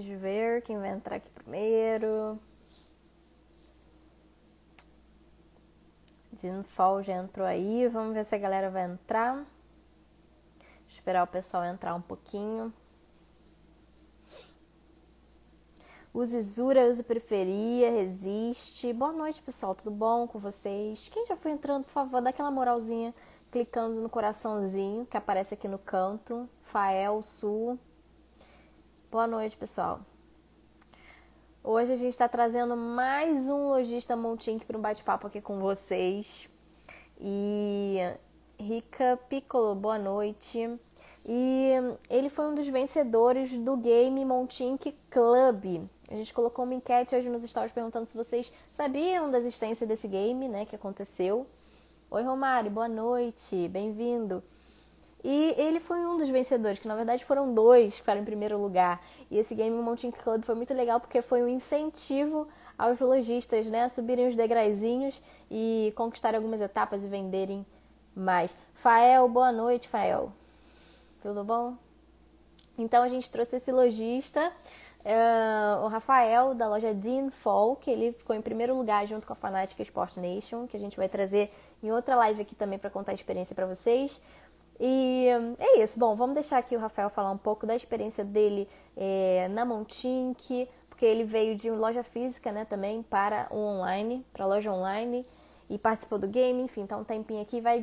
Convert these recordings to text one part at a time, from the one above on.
Vamos ver quem vai entrar aqui primeiro. Fall já entrou aí. Vamos ver se a galera vai entrar. Esperar o pessoal entrar um pouquinho. Use Zura, use Periferia, resiste. Boa noite, pessoal. Tudo bom com vocês? Quem já foi entrando, por favor, dá aquela moralzinha clicando no coraçãozinho que aparece aqui no canto. Fael Sul. Boa noite, pessoal. Hoje a gente está trazendo mais um lojista Montink para um bate-papo aqui com vocês. E Rica Piccolo, boa noite. E ele foi um dos vencedores do game Montink Club. A gente colocou uma enquete hoje nos stories perguntando se vocês sabiam da existência desse game, né, que aconteceu. Oi, Romário, boa noite, bem-vindo. E ele foi um dos vencedores, que na verdade foram dois que ficaram em primeiro lugar. E esse Game Mountain Club foi muito legal porque foi um incentivo aos lojistas, né, a subirem os degraizinhos e conquistarem algumas etapas e venderem mais. Fael, boa noite, Fael. Tudo bom? Então a gente trouxe esse lojista, uh, o Rafael, da loja Dean Folk. Ele ficou em primeiro lugar junto com a Fanatic Sport Nation, que a gente vai trazer em outra live aqui também para contar a experiência para vocês. E é isso. Bom, vamos deixar aqui o Rafael falar um pouco da experiência dele é, na Montink, porque ele veio de loja física, né, também para o online, para loja online e participou do game, enfim, tá um tempinho aqui vai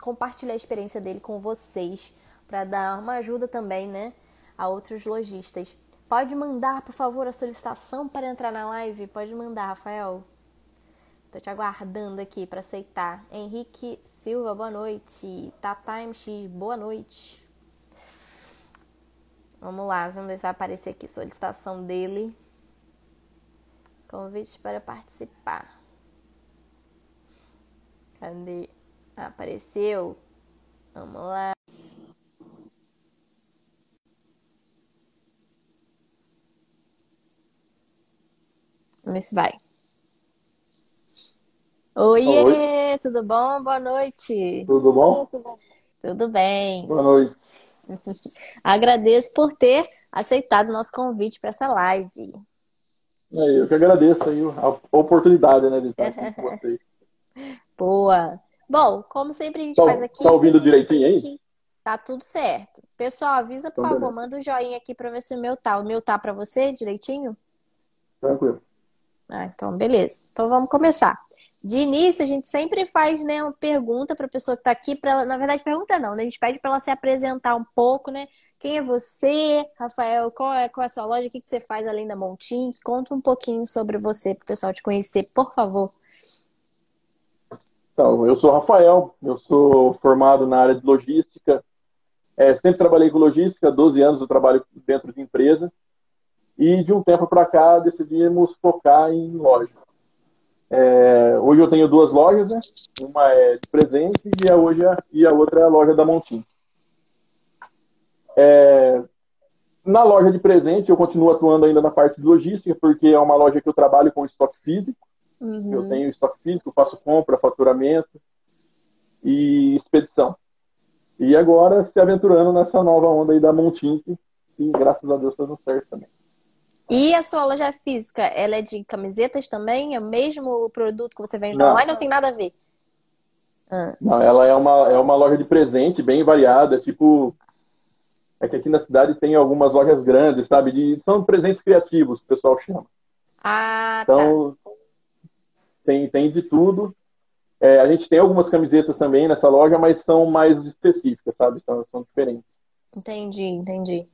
compartilhar a experiência dele com vocês para dar uma ajuda também, né, a outros lojistas. Pode mandar, por favor, a solicitação para entrar na live? Pode mandar, Rafael. Tô te aguardando aqui para aceitar. Henrique Silva, boa noite. Tata MX, boa noite. Vamos lá, vamos ver se vai aparecer aqui solicitação dele. Convite para participar. Cadê? Ah, apareceu. Vamos lá. Vamos ver se vai. Oiê, Oi. tudo bom? Boa noite. Tudo bom? Tudo bem. Boa noite. Agradeço por ter aceitado o nosso convite para essa live. É, eu que agradeço aí a oportunidade né, de estar aqui com vocês. Boa. Bom, como sempre a gente tá, faz aqui. Tá ouvindo direitinho aí? Tá tudo certo. Pessoal, avisa, por então, favor, manda um joinha aqui para ver se o meu tá. O meu tá para você direitinho? Tranquilo. Ah, então, beleza. Então vamos começar. De início, a gente sempre faz né, uma pergunta para a pessoa que está aqui. Pra ela... Na verdade, pergunta não, né? A gente pede para ela se apresentar um pouco, né? Quem é você, Rafael? Qual é, qual é a sua loja? O que, que você faz além da Montin? Conta um pouquinho sobre você para o pessoal te conhecer, por favor. Então, eu sou Rafael, eu sou formado na área de logística. É, sempre trabalhei com logística, 12 anos eu trabalho dentro de empresa. E de um tempo para cá decidimos focar em loja. É, hoje eu tenho duas lojas, né? Uma é de presente e a, hoje é, e a outra é a loja da Montim. É, na loja de presente, eu continuo atuando ainda na parte de logística, porque é uma loja que eu trabalho com estoque físico. Uhum. Eu tenho estoque físico, faço compra, faturamento e expedição. E agora se aventurando nessa nova onda aí da Montim, que graças a Deus está dando certo também. E a sua loja física, ela é de camisetas também? É o mesmo produto que você vende não. online? Não tem nada a ver? Ah. Não, ela é uma, é uma loja de presente bem variada, tipo... É que aqui na cidade tem algumas lojas grandes, sabe? De, são presentes criativos, o pessoal chama. Ah, então, tá. tem, tem de tudo. É, a gente tem algumas camisetas também nessa loja, mas são mais específicas, sabe? São, são diferentes. Entendi, entendi.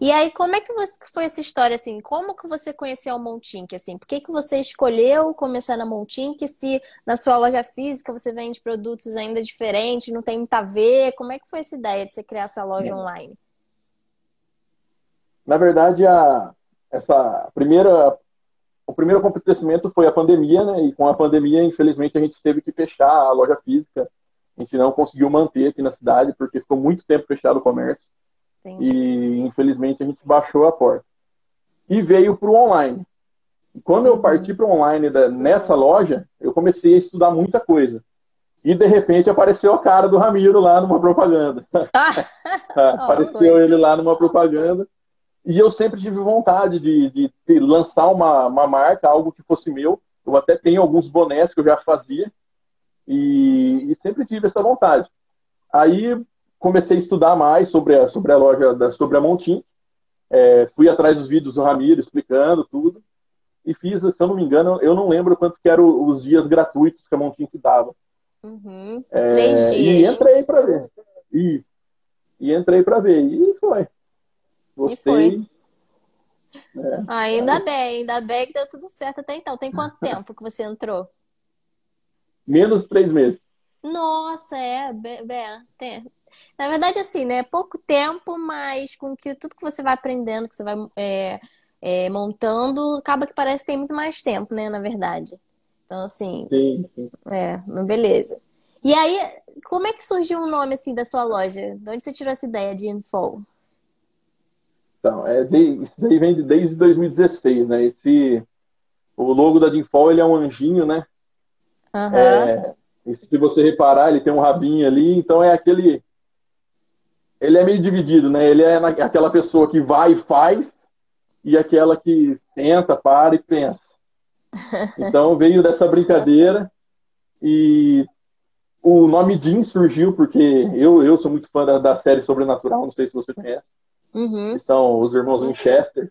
E aí, como é que foi essa história, assim? Como que você conheceu o Montink, assim? Por que, que você escolheu começar na Montink se na sua loja física você vende produtos ainda diferentes, não tem muito a ver? Como é que foi essa ideia de você criar essa loja online? Na verdade, a, essa primeira, o primeiro acontecimento foi a pandemia, né? E com a pandemia, infelizmente, a gente teve que fechar a loja física. A gente não conseguiu manter aqui na cidade, porque ficou muito tempo fechado o comércio. Entendi. E infelizmente a gente baixou a porta. E veio para o online. E quando eu parti para o online da, nessa loja, eu comecei a estudar muita coisa. E de repente apareceu a cara do Ramiro lá numa propaganda. Ah, apareceu ele lá numa propaganda. E eu sempre tive vontade de, de, de lançar uma, uma marca, algo que fosse meu. Eu até tenho alguns bonés que eu já fazia e, e sempre tive essa vontade. Aí comecei a estudar mais sobre a, sobre a loja, da, sobre a Montim. É, fui atrás dos vídeos do Ramiro explicando tudo e fiz, se eu não me engano, eu não lembro quanto que eram os dias gratuitos que a Montim que dava. Uhum. É, Três dias. E entrei para ver. E, e entrei para ver. E foi. Gostei. E foi. É, ainda é. bem, ainda bem que deu tudo certo até então. Tem quanto tempo que você entrou? Menos de três meses. Nossa, é, bem, tem. Na verdade, assim, né? Pouco tempo, mas com que tudo que você vai aprendendo, que você vai é, é, montando, acaba que parece que tem muito mais tempo, né? Na verdade. Então, assim. Sim, sim. É, beleza. E aí, como é que surgiu o nome assim da sua loja? De onde você tirou essa ideia de Info? Então, é de, isso daí vem de, desde 2016, né? Esse, o logo da Dinfol, ele é um anjinho, né? Uhum. É, se você reparar, ele tem um rabinho ali, então é aquele... Ele é meio dividido, né? Ele é aquela pessoa que vai e faz e aquela que senta, para e pensa. Então veio dessa brincadeira e o nome Jim surgiu porque eu, eu sou muito fã da, da série Sobrenatural, não sei se você conhece. Uhum. São os irmãos Winchester.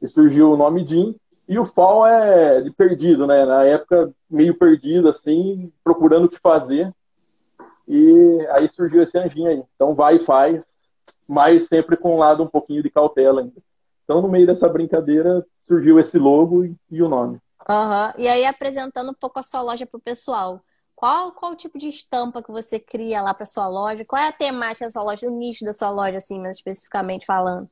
E surgiu o nome Jim. E o Fall é de perdido, né? Na época, meio perdido, assim, procurando o que fazer. E aí surgiu esse anjinho aí. Então vai e faz, mas sempre com um lado um pouquinho de cautela ainda. Então, no meio dessa brincadeira, surgiu esse logo e, e o nome. Uhum. E aí, apresentando um pouco a sua loja para o pessoal. Qual, qual o tipo de estampa que você cria lá para sua loja? Qual é a temática da sua loja, o nicho da sua loja, assim, mais especificamente falando?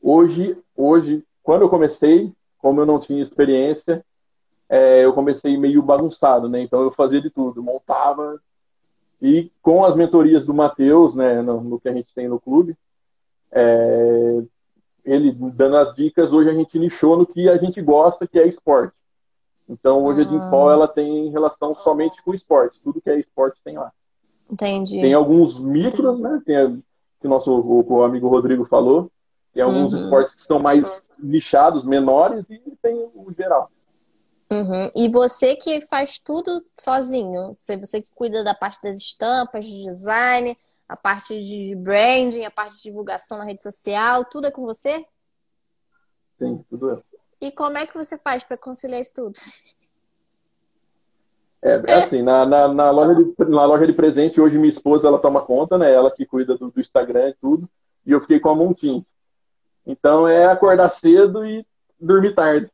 Hoje, hoje, quando eu comecei, como eu não tinha experiência, é, eu comecei meio bagunçado, né? Então eu fazia de tudo, montava e com as mentorias do Matheus, né, no, no, que a gente tem no clube, é, ele dando as dicas, hoje a gente nichou no que a gente gosta, que é esporte. Então, hoje ah. a Dinfol, ela tem relação somente com esporte. Tudo que é esporte tem lá. Entendi. Tem alguns micros, né? Tem a, que o nosso o, o amigo Rodrigo falou. Tem alguns uhum. esportes que são mais nichados, menores, e tem o geral. Uhum. E você que faz tudo sozinho? Você, você que cuida da parte das estampas, de design, a parte de branding, a parte de divulgação na rede social, tudo é com você? Sim, tudo é. E como é que você faz para conciliar isso tudo? É, é assim, na, na, na, loja de, na loja de presente, hoje minha esposa ela toma conta, né? Ela que cuida do, do Instagram e tudo. E eu fiquei com a Montim. Então é acordar cedo e dormir tarde.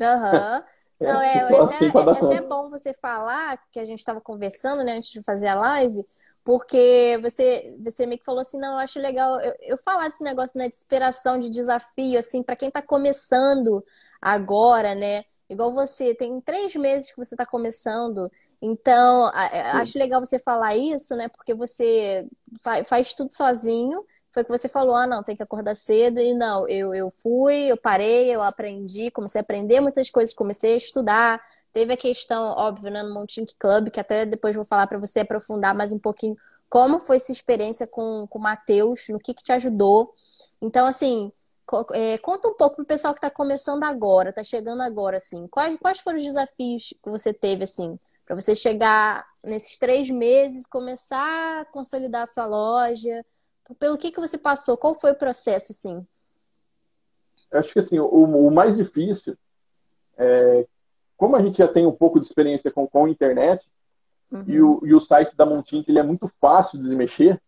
Aham. Uhum. Não, é, é, assim, é, é até bom você falar, que a gente estava conversando, né, antes de fazer a live, porque você, você meio que falou assim, não, eu acho legal eu, eu falar desse negócio né, de inspiração, de desafio, assim, para quem está começando agora, né? Igual você, tem três meses que você está começando, então acho legal você falar isso, né? Porque você faz, faz tudo sozinho. Foi que você falou, ah, não, tem que acordar cedo. E não, eu, eu fui, eu parei, eu aprendi, comecei a aprender muitas coisas, comecei a estudar, Teve a questão, óbvio, né, no Montink Club, que até depois vou falar para você aprofundar mais um pouquinho como foi essa experiência com, com o Matheus, no que, que te ajudou. Então, assim, é, conta um pouco pro pessoal que está começando agora, está chegando agora, assim. Quais, quais foram os desafios que você teve, assim, para você chegar nesses três meses, começar a consolidar a sua loja? Pelo que, que você passou? Qual foi o processo, assim? Acho que, assim, o, o mais difícil é como a gente já tem um pouco de experiência com, com a internet, uhum. e, o, e o site da Montink ele é muito fácil de mexer,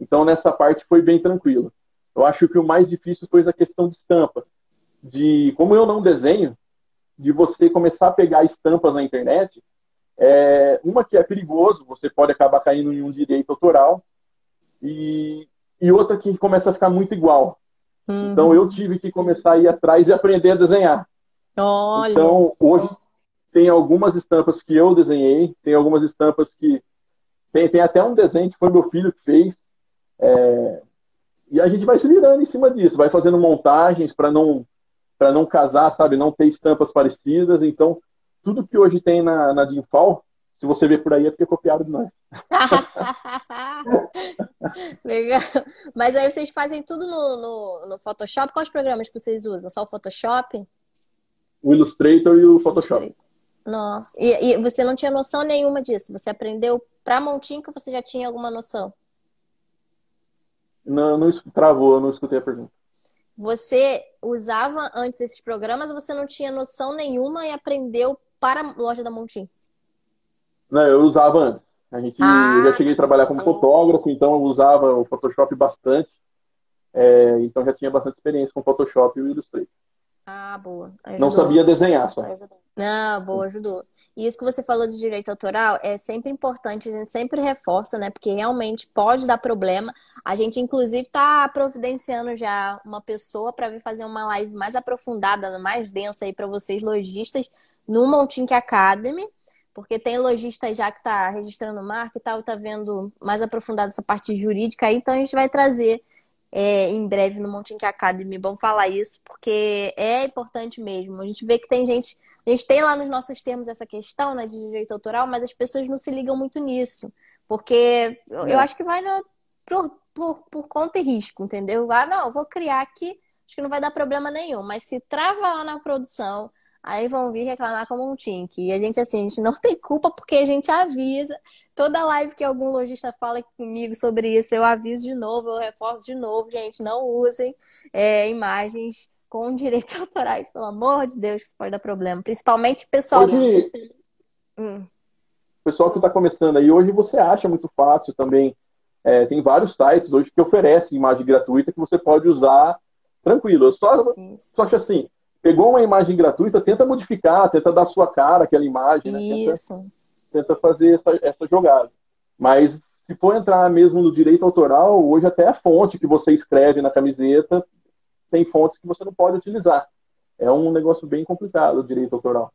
então nessa parte foi bem tranquilo. Eu acho que o mais difícil foi a questão de estampa. De como eu não desenho, de você começar a pegar estampas na internet, é, uma que é perigoso, você pode acabar caindo em um direito autoral, e, e outra que começa a ficar muito igual. Uhum. Então eu tive que começar a ir atrás e aprender a desenhar. Olha. Então hoje tem algumas estampas que eu desenhei, tem algumas estampas que. Tem, tem até um desenho que foi meu filho que fez. É... E a gente vai se virando em cima disso, vai fazendo montagens para não para não casar, sabe? Não ter estampas parecidas. Então, tudo que hoje tem na, na Dinfal, se você ver por aí, é porque é copiado de nós. Legal. Mas aí vocês fazem tudo no, no, no, Photoshop? Quais programas que vocês usam? Só o Photoshop? O Illustrator e o Photoshop. Nossa. E, e você não tinha noção nenhuma disso? Você aprendeu para Montinho que você já tinha alguma noção? Não, não travou, eu não escutei a pergunta. Você usava antes esses programas você não tinha noção nenhuma e aprendeu para a loja da Montim? Não, eu usava antes. A gente, ah, eu já cheguei a trabalhar como fotógrafo, então eu usava o Photoshop bastante. É, então já tinha bastante experiência com Photoshop e o Illustrator. Ah, boa. Ajudou. Não sabia desenhar só. Não, boa, ajudou. E isso que você falou de direito autoral é sempre importante, a gente sempre reforça, né? Porque realmente pode dar problema. A gente, inclusive, está providenciando já uma pessoa para vir fazer uma live mais aprofundada, mais densa aí para vocês, lojistas, no Montink Academy. Porque tem lojista já que está registrando marca e tal, está vendo mais aprofundada essa parte jurídica aí, então a gente vai trazer é, em breve no Montink Academy. Vamos falar isso, porque é importante mesmo. A gente vê que tem gente. A gente tem lá nos nossos termos essa questão né, de direito autoral, mas as pessoas não se ligam muito nisso. Porque eu, eu é. acho que vai no, por, por, por conta e risco, entendeu? Ah, não, vou criar aqui, acho que não vai dar problema nenhum. Mas se trava lá na produção, aí vão vir reclamar como um tink. E a gente, assim, a gente não tem culpa porque a gente avisa. Toda live que algum lojista fala comigo sobre isso, eu aviso de novo, eu reforço de novo, gente, não usem é, imagens com direitos autorais, pelo amor de Deus, isso pode dar problema. Principalmente pessoal. Hoje, hum. pessoal que está começando aí, hoje você acha muito fácil também. É, tem vários sites hoje que oferecem imagem gratuita que você pode usar tranquilo. Eu só, só que assim, pegou uma imagem gratuita, tenta modificar, tenta dar sua cara àquela imagem, né? Isso. Tenta tenta fazer essa, essa jogada. Mas se for entrar mesmo no direito autoral, hoje até a fonte que você escreve na camiseta tem fontes que você não pode utilizar. É um negócio bem complicado o direito autoral.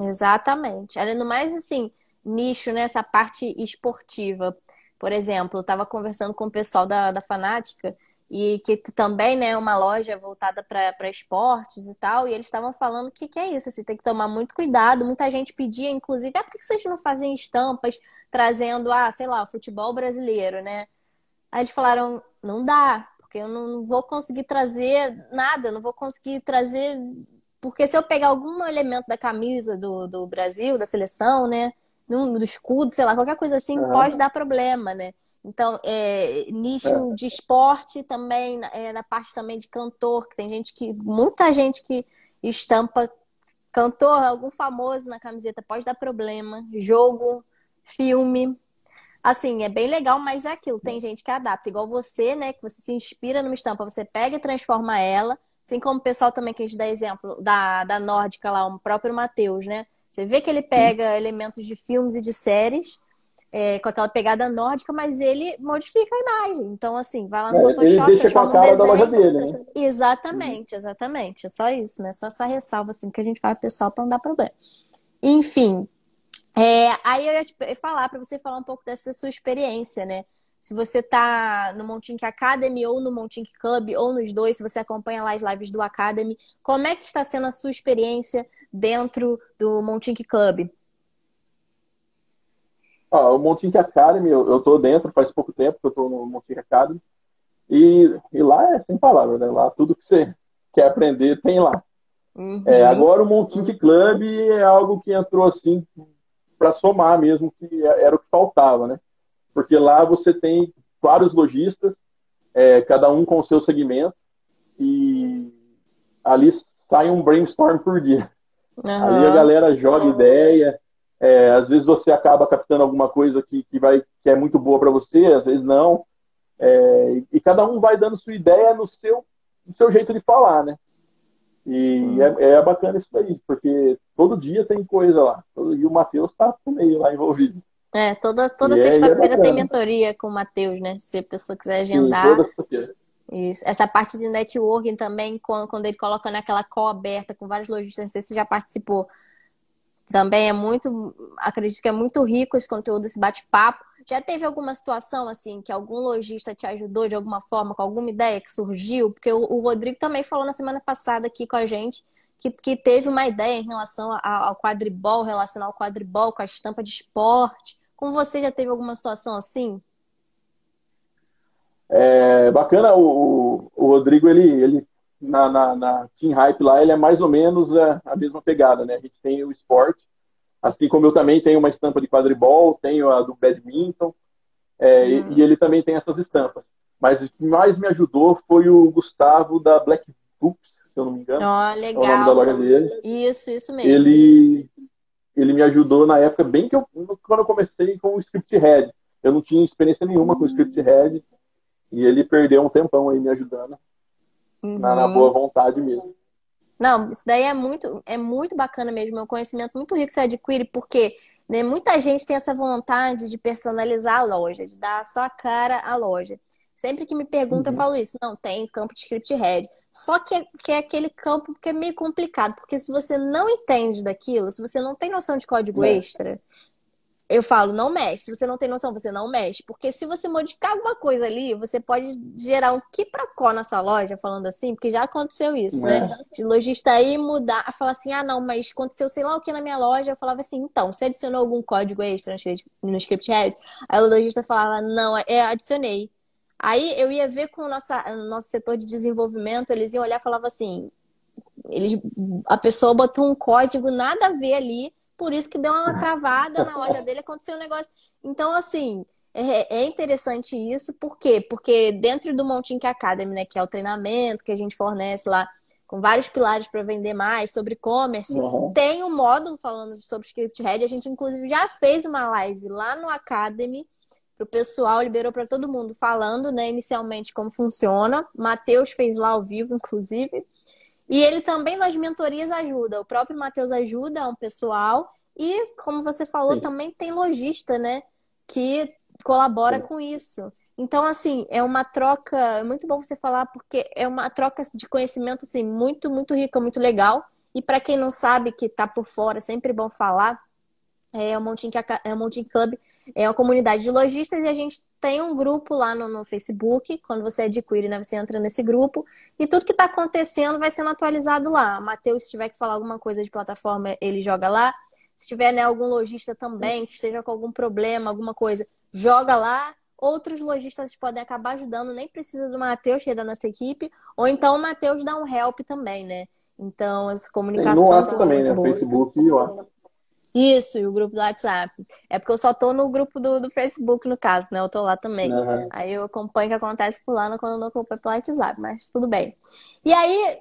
Exatamente. Além do mais, assim, nicho, né? Essa parte esportiva. Por exemplo, eu estava conversando com o pessoal da, da Fanática e que também né, é uma loja voltada para esportes e tal, e eles estavam falando que, que é isso, assim, tem que tomar muito cuidado. Muita gente pedia, inclusive, ah, por que vocês não fazem estampas trazendo, ah, sei lá, o futebol brasileiro, né? Aí eles falaram, não dá, porque eu não vou conseguir trazer nada, não vou conseguir trazer. Porque se eu pegar algum elemento da camisa do, do Brasil, da seleção, né? Do escudo, sei lá, qualquer coisa assim, uhum. pode dar problema, né? Então, é, nicho é. de esporte também, é, na parte também de cantor, que tem gente que, muita gente que estampa cantor, algum famoso na camiseta, pode dar problema. Jogo, filme. Assim, é bem legal, mas é aquilo. Tem gente que adapta, igual você, né? Que você se inspira numa estampa, você pega e transforma ela. Assim como o pessoal também que a gente dá exemplo da, da nórdica lá, o próprio Matheus, né? Você vê que ele pega elementos de filmes e de séries é, com aquela pegada nórdica, mas ele modifica a imagem. Então, assim, vai lá no é, Photoshop, transforma um desenho. Dele, né? Exatamente, exatamente. É só isso, né? Só essa ressalva assim que a gente fala pro pessoal para não dar problema. Enfim, é, aí eu ia te falar para você falar um pouco dessa sua experiência, né? Se você tá no Montink Academy ou no Montink Club, ou nos dois, se você acompanha lá as lives do Academy, como é que está sendo a sua experiência dentro do Montink Club? Ah, o Montink Academy, eu, eu tô dentro faz pouco tempo que eu tô no Montink Academy. E, e lá é sem palavras, né? Lá tudo que você quer aprender tem lá. Uhum. É, agora o Montink Club é algo que entrou assim para somar mesmo, que era o que faltava, né? Porque lá você tem vários lojistas, é, cada um com o seu segmento, e ali sai um brainstorm por dia. Uhum. Ali a galera joga ideia, é, às vezes você acaba captando alguma coisa que, que, vai, que é muito boa para você, às vezes não. É, e cada um vai dando sua ideia no seu, no seu jeito de falar, né? E é, é, bacana isso daí, porque todo dia tem coisa lá. E o Matheus tá no meio lá envolvido. É, toda, toda é, sexta-feira é tem mentoria com o Matheus, né? Se a pessoa quiser agendar. Sim, toda sexta-feira. Isso. Essa parte de networking também, quando, quando ele coloca naquela call aberta com vários lojistas, não sei se você já participou, também é muito, acredito que é muito rico esse conteúdo, esse bate-papo. Já teve alguma situação assim que algum lojista te ajudou de alguma forma com alguma ideia que surgiu? Porque o, Rodrigo também falou na semana passada aqui com a gente que, que teve uma ideia em relação ao quadribol, relacionar o quadribol com a estampa de esporte. Com você já teve alguma situação assim? É, bacana, o, o Rodrigo, ele, ele na, na, na, Team Hype lá, ele é mais ou menos a, a, mesma pegada, né? A gente tem o esporte, assim como eu também tenho uma estampa de quadribol, tenho a do badminton, é, e, uhum. e, ele também tem essas estampas. Mas o que mais me ajudou foi o Gustavo da Black Books, se eu não me engano. Ó, oh, legal. É o nome da loja dele. Isso, isso mesmo. Ele, ele me ajudou na época, bem que eu, quando eu comecei com o Script Head. Eu não tinha experiência nenhuma com o Script Head. E ele perdeu um tempão aí me ajudando. Uhum. Na, na, boa vontade mesmo. Não, isso daí é muito, é muito bacana mesmo. É um conhecimento muito rico que você adquire, porque né, muita gente tem essa vontade de personalizar a loja, de dar a sua cara à loja. Sempre que me perguntam, uhum. eu falo isso. Não, tem campo de script head. Só que é, que é aquele campo que é meio complicado, porque se você não entende daquilo, se você não tem noção de código é. extra, eu falo, não mexe. Se você não tem noção, você não mexe. Porque se você modificar alguma coisa ali, você pode gerar um que pra có nessa loja, falando assim, porque já aconteceu isso, né? é. né? De lojista aí mudar, falar assim, ah, não, mas aconteceu sei lá o que na minha loja. Eu falava assim, então, você adicionou algum código extra no script head? Aí o lojista falava, não, é, adicionei. Aí eu ia ver com o nossa, nosso setor de desenvolvimento, eles iam olhar e falavam assim, eles, a pessoa botou um código nada a ver ali, por isso que deu uma travada na loja dele, aconteceu um negócio. Então, assim, é, é interessante isso, por quê? Porque dentro do Montink Academy, né, que é o treinamento que a gente fornece lá, com vários pilares para vender mais sobre e-commerce, uhum. tem um módulo falando sobre script head. A gente, inclusive, já fez uma live lá no Academy para o pessoal, liberou para todo mundo falando, né, inicialmente como funciona. Matheus fez lá ao vivo, inclusive. E ele também nas mentorias ajuda. O próprio Matheus ajuda um pessoal. E, como você falou, Sim. também tem lojista, né? Que colabora Sim. com isso. Então, assim, é uma troca. É muito bom você falar, porque é uma troca de conhecimento, assim, muito, muito rica, muito legal. E para quem não sabe, que está por fora, é sempre bom falar é o Mountain, é o Mountain Club, é uma comunidade de lojistas e a gente tem um grupo lá no, no Facebook. Quando você adquire, né, você entra nesse grupo e tudo que está acontecendo vai sendo atualizado lá. Matheus, se tiver que falar alguma coisa de plataforma, ele joga lá. Se tiver né, algum lojista também que esteja com algum problema, alguma coisa, joga lá. Outros lojistas podem acabar ajudando, nem precisa do Matheus, que é da nossa equipe, ou então o Matheus dá um help também, né? Então, essa comunicação. No WhatsApp também, né? Facebook e WhatsApp. Isso, e o grupo do WhatsApp. É porque eu só tô no grupo do, do Facebook, no caso, né? Eu tô lá também. Uhum. Aí eu acompanho o que acontece por lá quando eu não acompanho pelo WhatsApp, mas tudo bem. E aí,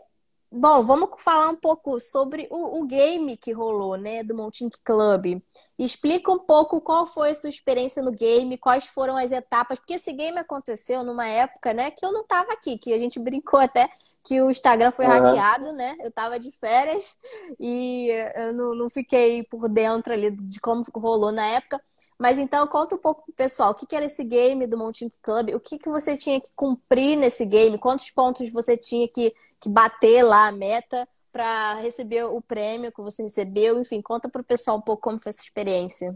Bom, vamos falar um pouco sobre o, o, game que rolou, né, do Montink Club. Explica um pouco qual foi a sua experiência no game, quais foram as etapas, porque esse game aconteceu numa época, né, que eu não tava aqui, que a gente brincou até que o Instagram foi uhum. hackeado, né? Eu tava de férias e eu não, não fiquei por dentro ali de como rolou na época. Mas então conta um pouco pro pessoal, o que, que era esse game do Montink Club, o que, que você tinha que cumprir nesse game, quantos pontos você tinha que que bater lá a meta para receber o prêmio que você recebeu. Enfim, conta para o pessoal um pouco como foi essa experiência.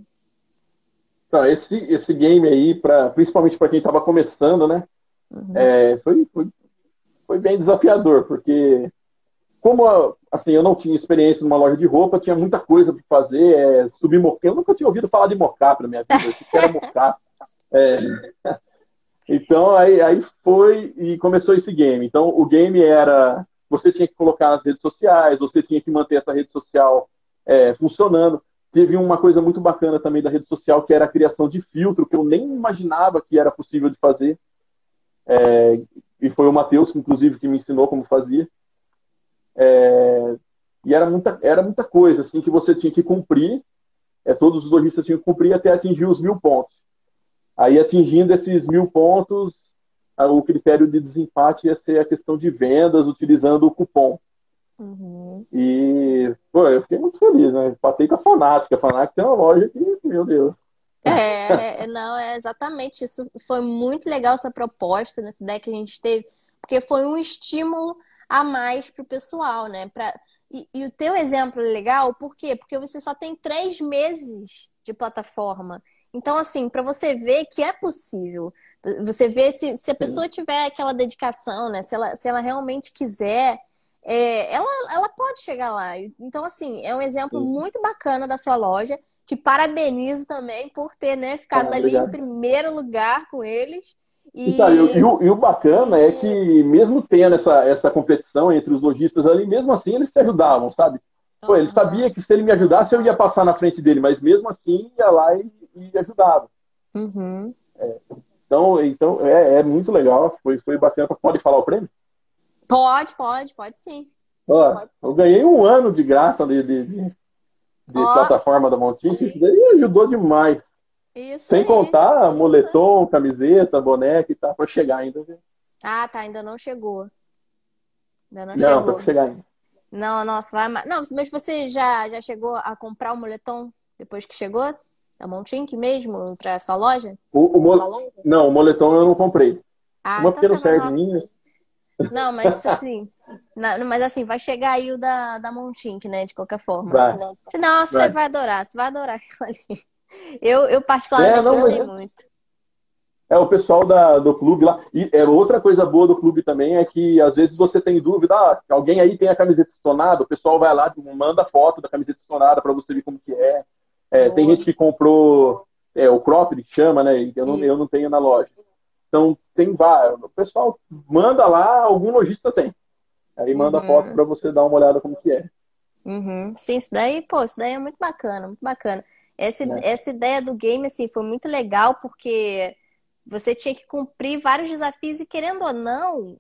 Então, esse, esse game aí, pra, principalmente para quem estava começando, né? Uhum. É, foi, foi, foi bem desafiador, porque como assim, eu não tinha experiência numa loja de roupa, tinha muita coisa para fazer, é, subir mocap. Eu nunca tinha ouvido falar de mocap na minha vida, eu que era mocap. É, então aí, aí foi e começou esse game. Então o game era você tinha que colocar nas redes sociais, você tinha que manter essa rede social é, funcionando. Teve uma coisa muito bacana também da rede social que era a criação de filtro que eu nem imaginava que era possível de fazer. É, e foi o Matheus, inclusive, que me ensinou como fazia. É, e era muita, era muita coisa assim que você tinha que cumprir. É, todos os lojistas tinham que cumprir até atingir os mil pontos. Aí, atingindo esses mil pontos, o critério de desempate ia ser a questão de vendas utilizando o cupom. Uhum. E, pô, eu fiquei muito feliz, né? Patei com a Fanática. A Fanática tem uma loja que, meu Deus. É, é, não, é exatamente isso. Foi muito legal essa proposta, nessa ideia que a gente teve, porque foi um estímulo a mais para o pessoal, né? Pra... E, e o teu exemplo é legal, por quê? Porque você só tem três meses de plataforma. Então, assim, para você ver que é possível, você vê se, se a pessoa tiver aquela dedicação, né? Se ela, se ela realmente quiser, é, ela, ela pode chegar lá. Então, assim, é um exemplo Sim. muito bacana da sua loja. te parabenizo também por ter né, ficado ah, ali em primeiro lugar com eles. E... Então, e, o, e, o, bacana é que, mesmo tendo essa, essa competição entre os lojistas ali, mesmo assim eles se ajudavam, sabe? Pô, ele sabia que se ele me ajudasse, eu ia passar na frente dele, mas mesmo assim ia lá e, e ajudava. Uhum. É, então, então é, é, muito legal, foi, foi bacana. Pode falar o prêmio? Pode, pode, pode sim. Ó, pode. Eu ganhei um ano de graça de, de, de, plataforma da Montinho, que daí ajudou demais. Isso Sem aí. contar moletom, camiseta, boneca e tá para chegar ainda. Ah, tá, ainda não chegou. Ainda não, não chegou. Não, chegar ainda. Não, nossa, vai Não, mas você já, já chegou a comprar o moletom depois que chegou? Da Montink mesmo, pra sua loja? O, o mole... Não, o moletom eu não comprei. Ah, Uma porque não Não, mas assim, mas assim, vai chegar aí o da, da Montink, né? De qualquer forma. Vai. Nossa, vai. você vai adorar, você vai adorar aquilo ali. Eu, eu particularmente é, não, gostei mas... muito. É, o pessoal da, do clube lá. E é, outra coisa boa do clube também é que às vezes você tem dúvida, ah, alguém aí tem a camiseta estonada, o pessoal vai lá, manda foto da camiseta estonada para você ver como que é. É tem gente que comprou é, o cropped, que chama, né? Eu não, eu não tenho na loja. Então tem vários. O pessoal manda lá, algum lojista tem. Aí manda uhum. foto para você dar uma olhada como que é. Uhum. Sim, isso daí, pô, isso daí é muito bacana, muito bacana. Essa, é. essa ideia do game, assim, foi muito legal porque você tinha que cumprir vários desafios e, querendo ou não,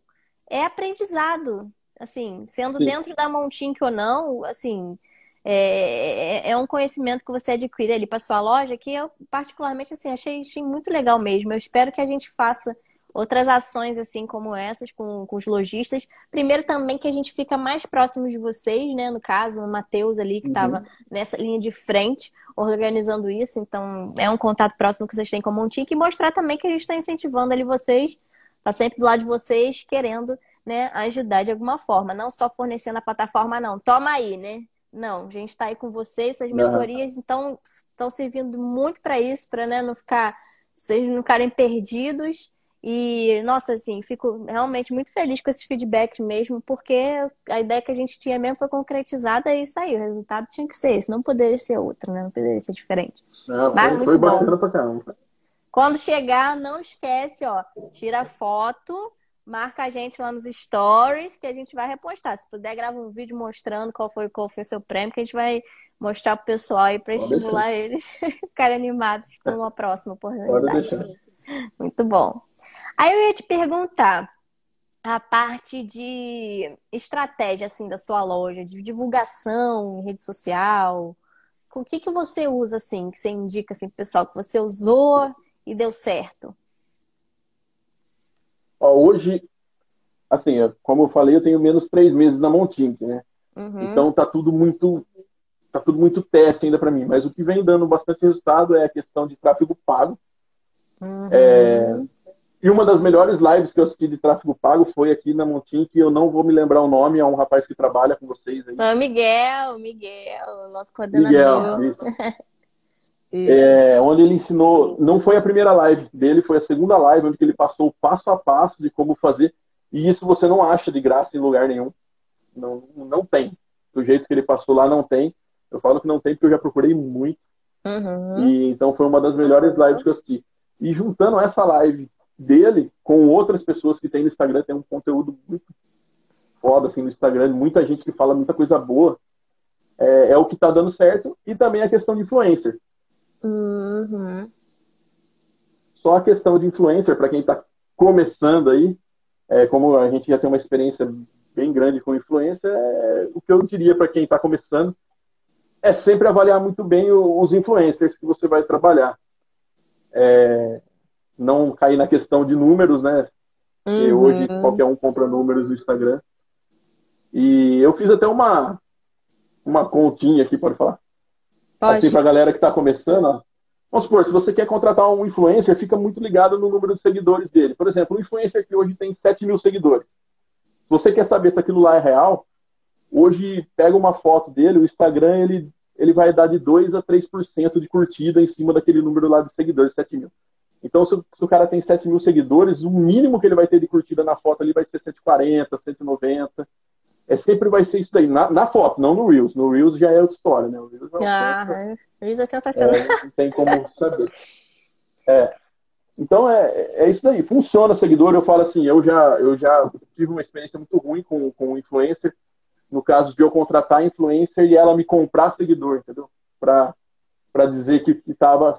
é aprendizado. Assim, sendo Sim. dentro da Montink ou não, assim, é, é, é um conhecimento que você adquire ali para sua loja que eu, particularmente, assim, achei, achei muito legal mesmo. Eu espero que a gente faça outras ações assim como essas com, com os lojistas. Primeiro também que a gente fica mais próximo de vocês, né? No caso, o Matheus ali que estava uhum. nessa linha de frente organizando isso. Então, é um contato próximo que vocês têm com a Montique e mostrar também que a gente está incentivando ali vocês, tá sempre do lado de vocês, querendo né, ajudar de alguma forma. Não só fornecendo a plataforma, não. Toma aí, né? Não, a gente está aí com vocês, essas mentorias então estão servindo muito para isso, para né, não ficar, vocês não ficarem perdidos e, nossa, assim, fico realmente muito feliz com esses feedbacks mesmo, porque a ideia que a gente tinha mesmo foi concretizada e saiu. O resultado tinha que ser esse, não poderia ser outro, né? Não poderia ser diferente. Não, Mas foi, muito foi bacana pra caramba. Quando chegar, não esquece, ó, tira foto, marca a gente lá nos stories que a gente vai repostar. Se puder, grava um vídeo mostrando qual foi qual foi o seu prêmio, que a gente vai mostrar pro pessoal aí para estimular deixar. eles ficarem animados para uma próxima oportunidade. Muito bom. Aí eu ia te perguntar a parte de estratégia assim da sua loja, de divulgação em rede social. O que que você usa assim, que você indica assim pro pessoal que você usou e deu certo? Hoje, assim, como eu falei, eu tenho menos três meses na Montink, né? Uhum. Então tá tudo muito tá tudo muito teste ainda para mim. Mas o que vem dando bastante resultado é a questão de tráfego pago. Uhum. É, e uma das melhores lives que eu assisti de tráfego pago foi aqui na Montim, que eu não vou me lembrar o nome, é um rapaz que trabalha com vocês aí. Ah, Miguel, Miguel, nosso coordenador. Miguel. É, onde ele ensinou, não foi a primeira live dele, foi a segunda live, onde ele passou o passo a passo de como fazer. E isso você não acha de graça em lugar nenhum. Não, não tem. Do jeito que ele passou lá, não tem. Eu falo que não tem porque eu já procurei muito. Uhum. E então foi uma das melhores lives que eu assisti. E juntando essa live dele com outras pessoas que tem no Instagram, tem um conteúdo muito foda assim no Instagram, muita gente que fala muita coisa boa. É, é o que está dando certo e também a questão de influencer. Uhum. Só a questão de influencer para quem está começando aí, é, como a gente já tem uma experiência bem grande com influencer, é, o que eu diria para quem está começando é sempre avaliar muito bem os influencers que você vai trabalhar. É, não cair na questão de números, né? Uhum. hoje qualquer um compra números no Instagram. E eu fiz até uma, uma continha aqui, pode falar? Pode. Assim, pra galera que está começando, ó. Vamos supor, se você quer contratar um influencer, fica muito ligado no número de seguidores dele. Por exemplo, um influencer que hoje tem 7 mil seguidores. Se você quer saber se aquilo lá é real, hoje pega uma foto dele, o Instagram ele, ele vai dar de 2 a 3% de curtida em cima daquele número lá de seguidores, 7 mil. Então, se, o cara tem 7 mil seguidores, o mínimo que ele vai ter de curtida na foto ali vai ser 140, 190. É sempre vai ser isso daí, na, na, foto, não no Reels. No Reels já é história, né? O Reels é, ah, Reels é sensacional. É, não tem como saber. É. Então é, é isso daí, funciona seguidor. Eu falo assim, eu já, eu já tive uma experiência muito ruim com, com influencer, no caso de eu contratar influencer e ela me comprar seguidor, entendeu? Para dizer que, que tava,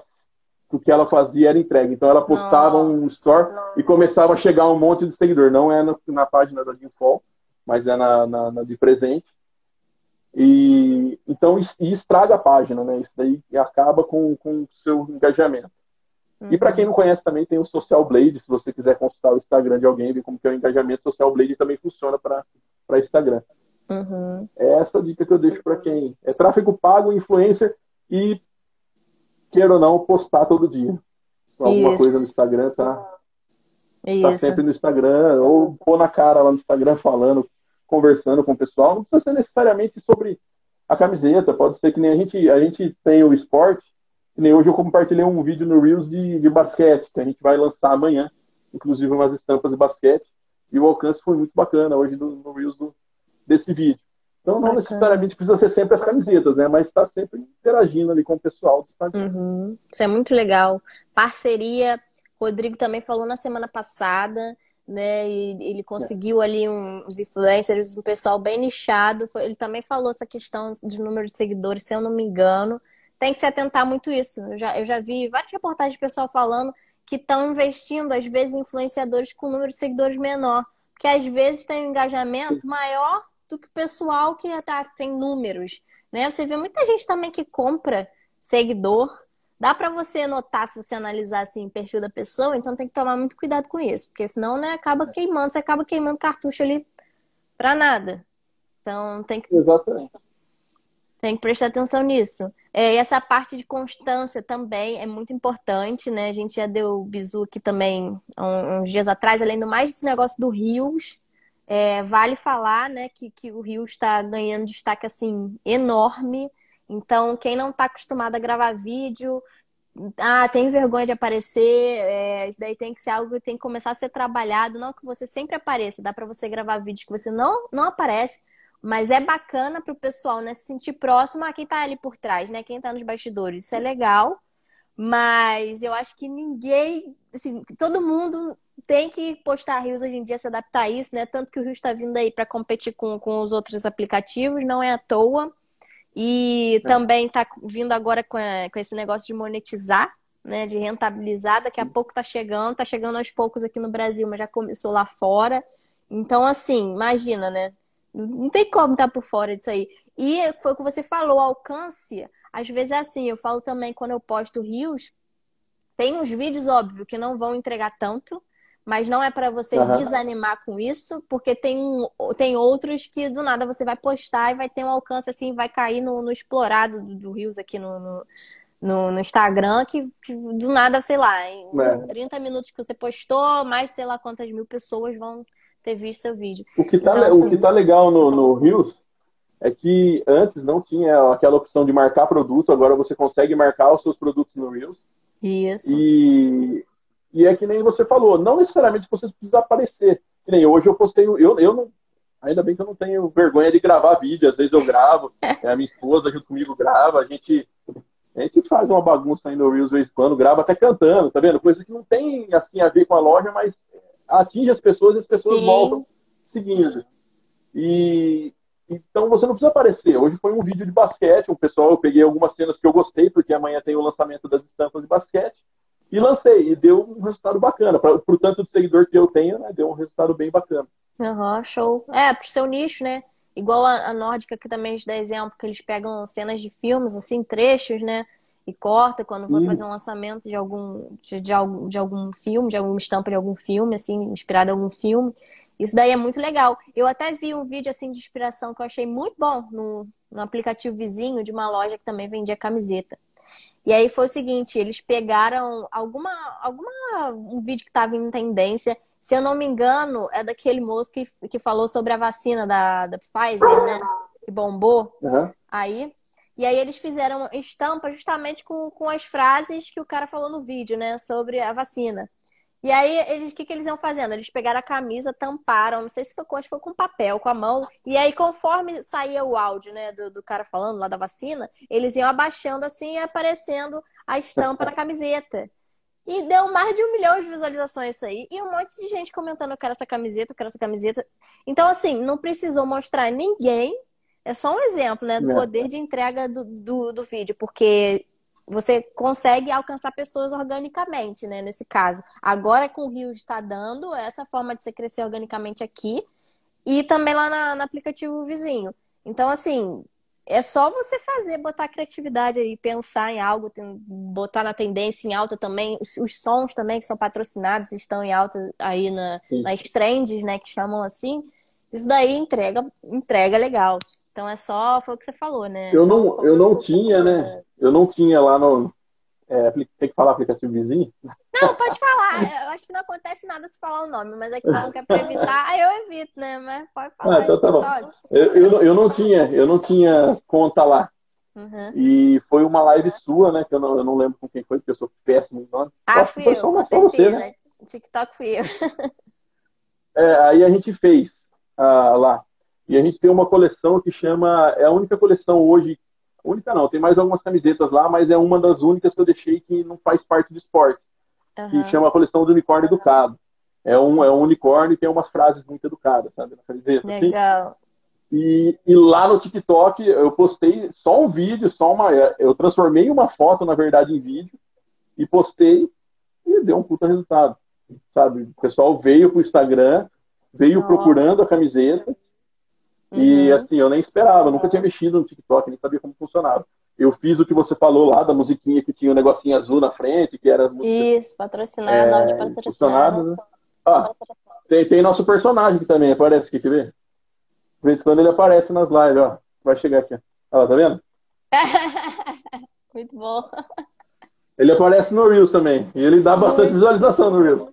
o que ela fazia era entregue. Então ela postava Nossa. um store e começava a chegar um monte de seguidor. Não é na, na página da Ginfol, mas é na, na, na, de presente. E então e estraga a página, né? Isso daí acaba com, com o seu engajamento. Uhum. E para quem não conhece também tem o Social Blade, se você quiser consultar o Instagram de alguém, ver como que é o engajamento, Social Blade também funciona para Instagram. Uhum. É essa dica que eu deixo para quem é tráfego pago, influencer e queira ou não postar todo dia. Alguma Isso. coisa no Instagram, tá? tá Isso. Tá sempre no Instagram, ou pôr na cara lá no Instagram falando, conversando com o pessoal. Não precisa ser necessariamente sobre a camiseta, pode ser que nem a gente, a gente tem o esporte, que nem hoje eu compartilhei um vídeo no Reels de, de basquete, que a gente vai lançar amanhã, inclusive umas estampas de basquete, e o alcance foi muito bacana hoje no, no Reels do, desse vídeo. Então, não Bacana. necessariamente precisa ser sempre as camisetas, né? Mas está sempre interagindo ali com o pessoal do Uhum. Isso é muito legal. Parceria, Rodrigo também falou na semana passada, né? E ele conseguiu ali uns influencers, um pessoal bem nichado. Ele também falou essa questão de número de seguidores, se eu não me engano. Tem que se atentar muito isso. Eu já, eu já vi várias reportagens de pessoal falando que estão investindo, às vezes, em influenciadores com número de seguidores menor. Porque às vezes tem um engajamento maior do que o pessoal que tá, tem números. Né? Você vê muita gente também que compra seguidor. Dá para você notar se você analisar assim o perfil da pessoa, então tem que tomar muito cuidado com isso, porque senão né, acaba queimando, você acaba queimando cartucho ali para nada. Então tem que Exatamente. Tem que prestar atenção nisso. É, e essa parte de constância também é muito importante, né? A gente já deu bizu aqui também uns dias atrás, além do mais desse negócio do Rios, é, vale falar, né, que, que o Rio está ganhando destaque assim enorme. Então, quem não está acostumado a gravar vídeo, ah, tem vergonha de aparecer, é, isso daí tem que ser algo que tem que começar a ser trabalhado, não que você sempre apareça, dá para você gravar vídeos que você não não aparece, mas é bacana para o pessoal né, se sentir próximo a quem está ali por trás, né, quem está nos bastidores. Isso é legal, mas eu acho que ninguém, assim, todo mundo tem que postar rios hoje em dia, se adaptar a isso, né? Tanto que o Rio está vindo aí para competir com, com os outros aplicativos, não é à toa. E é. também está vindo agora com, a, com esse negócio de monetizar, né? De rentabilizar. Daqui a pouco está chegando, está chegando aos poucos aqui no Brasil, mas já começou lá fora. Então, assim, imagina, né? Não tem como estar tá por fora disso aí. E foi o que você falou, alcance. Às vezes é assim, eu falo também quando eu posto rios, tem uns vídeos, óbvio, que não vão entregar tanto, mas não é para você uhum. desanimar com isso, porque tem, tem outros que do nada você vai postar e vai ter um alcance assim, vai cair no, no explorado do, Rios aqui no, no, no, no Instagram, que, que, do nada, sei lá, em é. 30 minutos que você postou, mais sei lá quantas mil pessoas vão ter visto seu vídeo. O que tá, então, assim... o que tá legal no, no Rios é que antes não tinha aquela opção de marcar produto, agora você consegue marcar os seus produtos no Reels. Isso. E e é que nem você falou, não necessariamente você precisa aparecer. Que nem hoje eu postei, eu, eu não, ainda bem que eu não tenho vergonha de gravar vídeo, às vezes eu gravo, é, a minha esposa junto comigo grava, a gente, a gente faz uma bagunça aí no Reels vez quando, grava até cantando, tá vendo? Coisa que não tem assim a ver com a loja, mas atinge as pessoas e as pessoas Sim. voltam seguindo. E então você não precisa aparecer. Hoje foi um vídeo de basquete, o pessoal, eu peguei algumas cenas que eu gostei, porque amanhã tem o lançamento das estampas de basquete. E lancei, e deu um resultado bacana. Para o tanto de seguidor que eu tenho, né, deu um resultado bem bacana. Uhum, show. É, pro seu nicho, né? Igual a, a Nórdica, que também a gente dá exemplo, que eles pegam cenas de filmes, assim, trechos, né? E corta quando vai fazer um lançamento de algum, de, de, algum, de algum filme, de alguma estampa de algum filme, assim, inspirado em algum filme. Isso daí é muito legal. Eu até vi um vídeo, assim, de inspiração que eu achei muito bom no, no aplicativo vizinho de uma loja que também vendia camiseta. E aí foi o seguinte, eles pegaram alguma, alguma um vídeo que estava em tendência, se eu não me engano, é daquele moço que, que falou sobre a vacina da, da Pfizer, né? Que bombou. Uhum. Aí. E aí eles fizeram estampa justamente com, com as frases que o cara falou no vídeo, né? Sobre a vacina. E aí, eles, o que, que eles iam fazendo? Eles pegaram a camisa, tamparam, não sei se foi com, acho que foi com papel, com a mão. E aí, conforme saía o áudio, né, do, do cara falando lá da vacina, eles iam abaixando assim e aparecendo a estampa na camiseta. E deu mais de um milhão de visualizações isso aí. E um monte de gente comentando, eu quero essa camiseta, eu quero essa camiseta. Então, assim, não precisou mostrar ninguém. É só um exemplo, né, do é. poder de entrega do, do, do vídeo. Porque você consegue alcançar pessoas organicamente, né? Nesse caso. Agora com o Rio está dando essa forma de você crescer organicamente aqui e também lá na, no aplicativo vizinho. Então, assim, é só você fazer, botar criatividade aí, pensar em algo, botar na tendência em alta também. Os, os sons também que são patrocinados estão em alta aí na, nas trends, né? Que chamam assim. Isso daí entrega, entrega legal. Então é só, foi o que você falou, né? Eu não, eu não tinha, né? Eu não tinha lá no. É, tem que falar aplicativo vizinho? Não, pode falar. Eu acho que não acontece nada se falar o nome, mas é que falam que é pra evitar, aí eu evito, né? Mas pode ah, falar. Ah, então tá bom. Eu, eu, eu, não tinha, eu não tinha conta lá. Uhum. E foi uma live sua, né? Que eu não, eu não lembro com quem foi, porque eu sou péssimo em nome. Ah, fui eu, com certeza. Você, né? TikTok fui eu. É, aí a gente fez uh, lá. E a gente tem uma coleção que chama. É a única coleção hoje. Única não, tem mais algumas camisetas lá, mas é uma das únicas que eu deixei que não faz parte do esporte. Uhum. Que chama a coleção do unicórnio educado. É um, é um unicórnio e tem umas frases muito educadas, sabe? Na camiseta. Assim. Legal. Assim. E, e, lá no TikTok eu postei só um vídeo, só uma. Eu transformei uma foto, na verdade, em vídeo, e postei e deu um puta resultado. Sabe? O pessoal veio pro Instagram, veio procurando a camiseta Uhum. E assim, eu nem esperava, nunca tinha mexido no TikTok, nem sabia como funcionava. Eu fiz o que você falou lá da musiquinha que tinha um negocinho azul na frente, que era. Isso, patrocinado, é, áudio patrocinado. Né? Ah, tem, tem nosso personagem que também aparece aqui, quer ver? De vez em quando ele aparece nas lives, ó. Vai chegar aqui. Olha lá, tá vendo? Muito bom. Ele aparece no Reels também. E ele dá bastante visualização no Reels.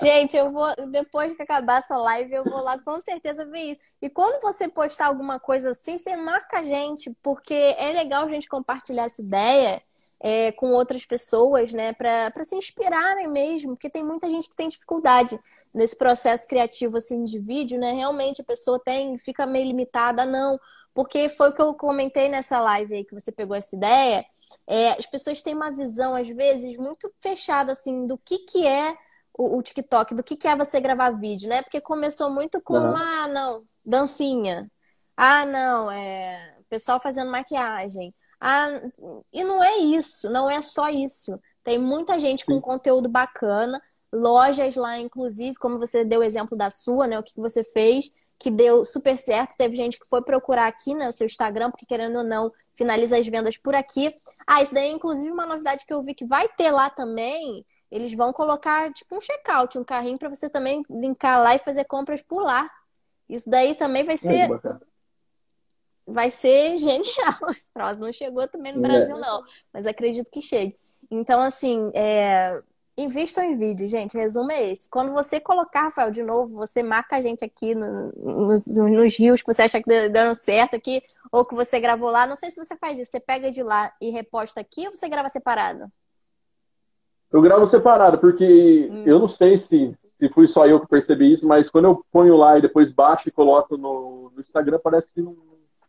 Gente, eu vou, depois que acabar essa live, eu vou lá com certeza ver isso. E quando você postar alguma coisa assim, você marca a gente, porque é legal a gente compartilhar essa ideia é, com outras pessoas, né, para se inspirarem mesmo, porque tem muita gente que tem dificuldade nesse processo criativo assim de vídeo, né? Realmente a pessoa tem, fica meio limitada, não, porque foi o que eu comentei nessa live aí que você pegou essa ideia. É, as pessoas têm uma visão, às vezes, muito fechada assim do que, que é o, o TikTok do que, que é você gravar vídeo, né? Porque começou muito com, uhum. ah, não, dancinha. Ah, não, é pessoal fazendo maquiagem. Ah, e não é isso, não é só isso. Tem muita gente com conteúdo bacana, lojas lá, inclusive, como você deu o exemplo da sua, né? O que você fez, que deu super certo. Teve gente que foi procurar aqui, né, o seu Instagram, porque querendo ou não, finaliza as vendas por aqui. Ah, isso daí é inclusive uma novidade que eu vi que vai ter lá também eles vão colocar tipo um checkout, um carrinho para você também linkar lá e fazer compras por lá. Isso daí também vai ser. vai ser genial. Esse troço não chegou também no Brasil, é. não. Mas acredito que chegue. Então, assim, é... invistam em vídeo, gente. Resumo é esse. Quando você colocar, Rafael, de novo, você marca a gente aqui no, nos, nos rios que você acha que deram certo aqui, ou que você gravou lá. Não sei se você faz isso. Você pega de lá e reposta aqui ou você grava separado? Eu gravo separado, porque hum. eu não sei se, se fui só eu que percebi isso, mas quando eu ponho lá e depois baixo e coloco no, no Instagram, parece que não,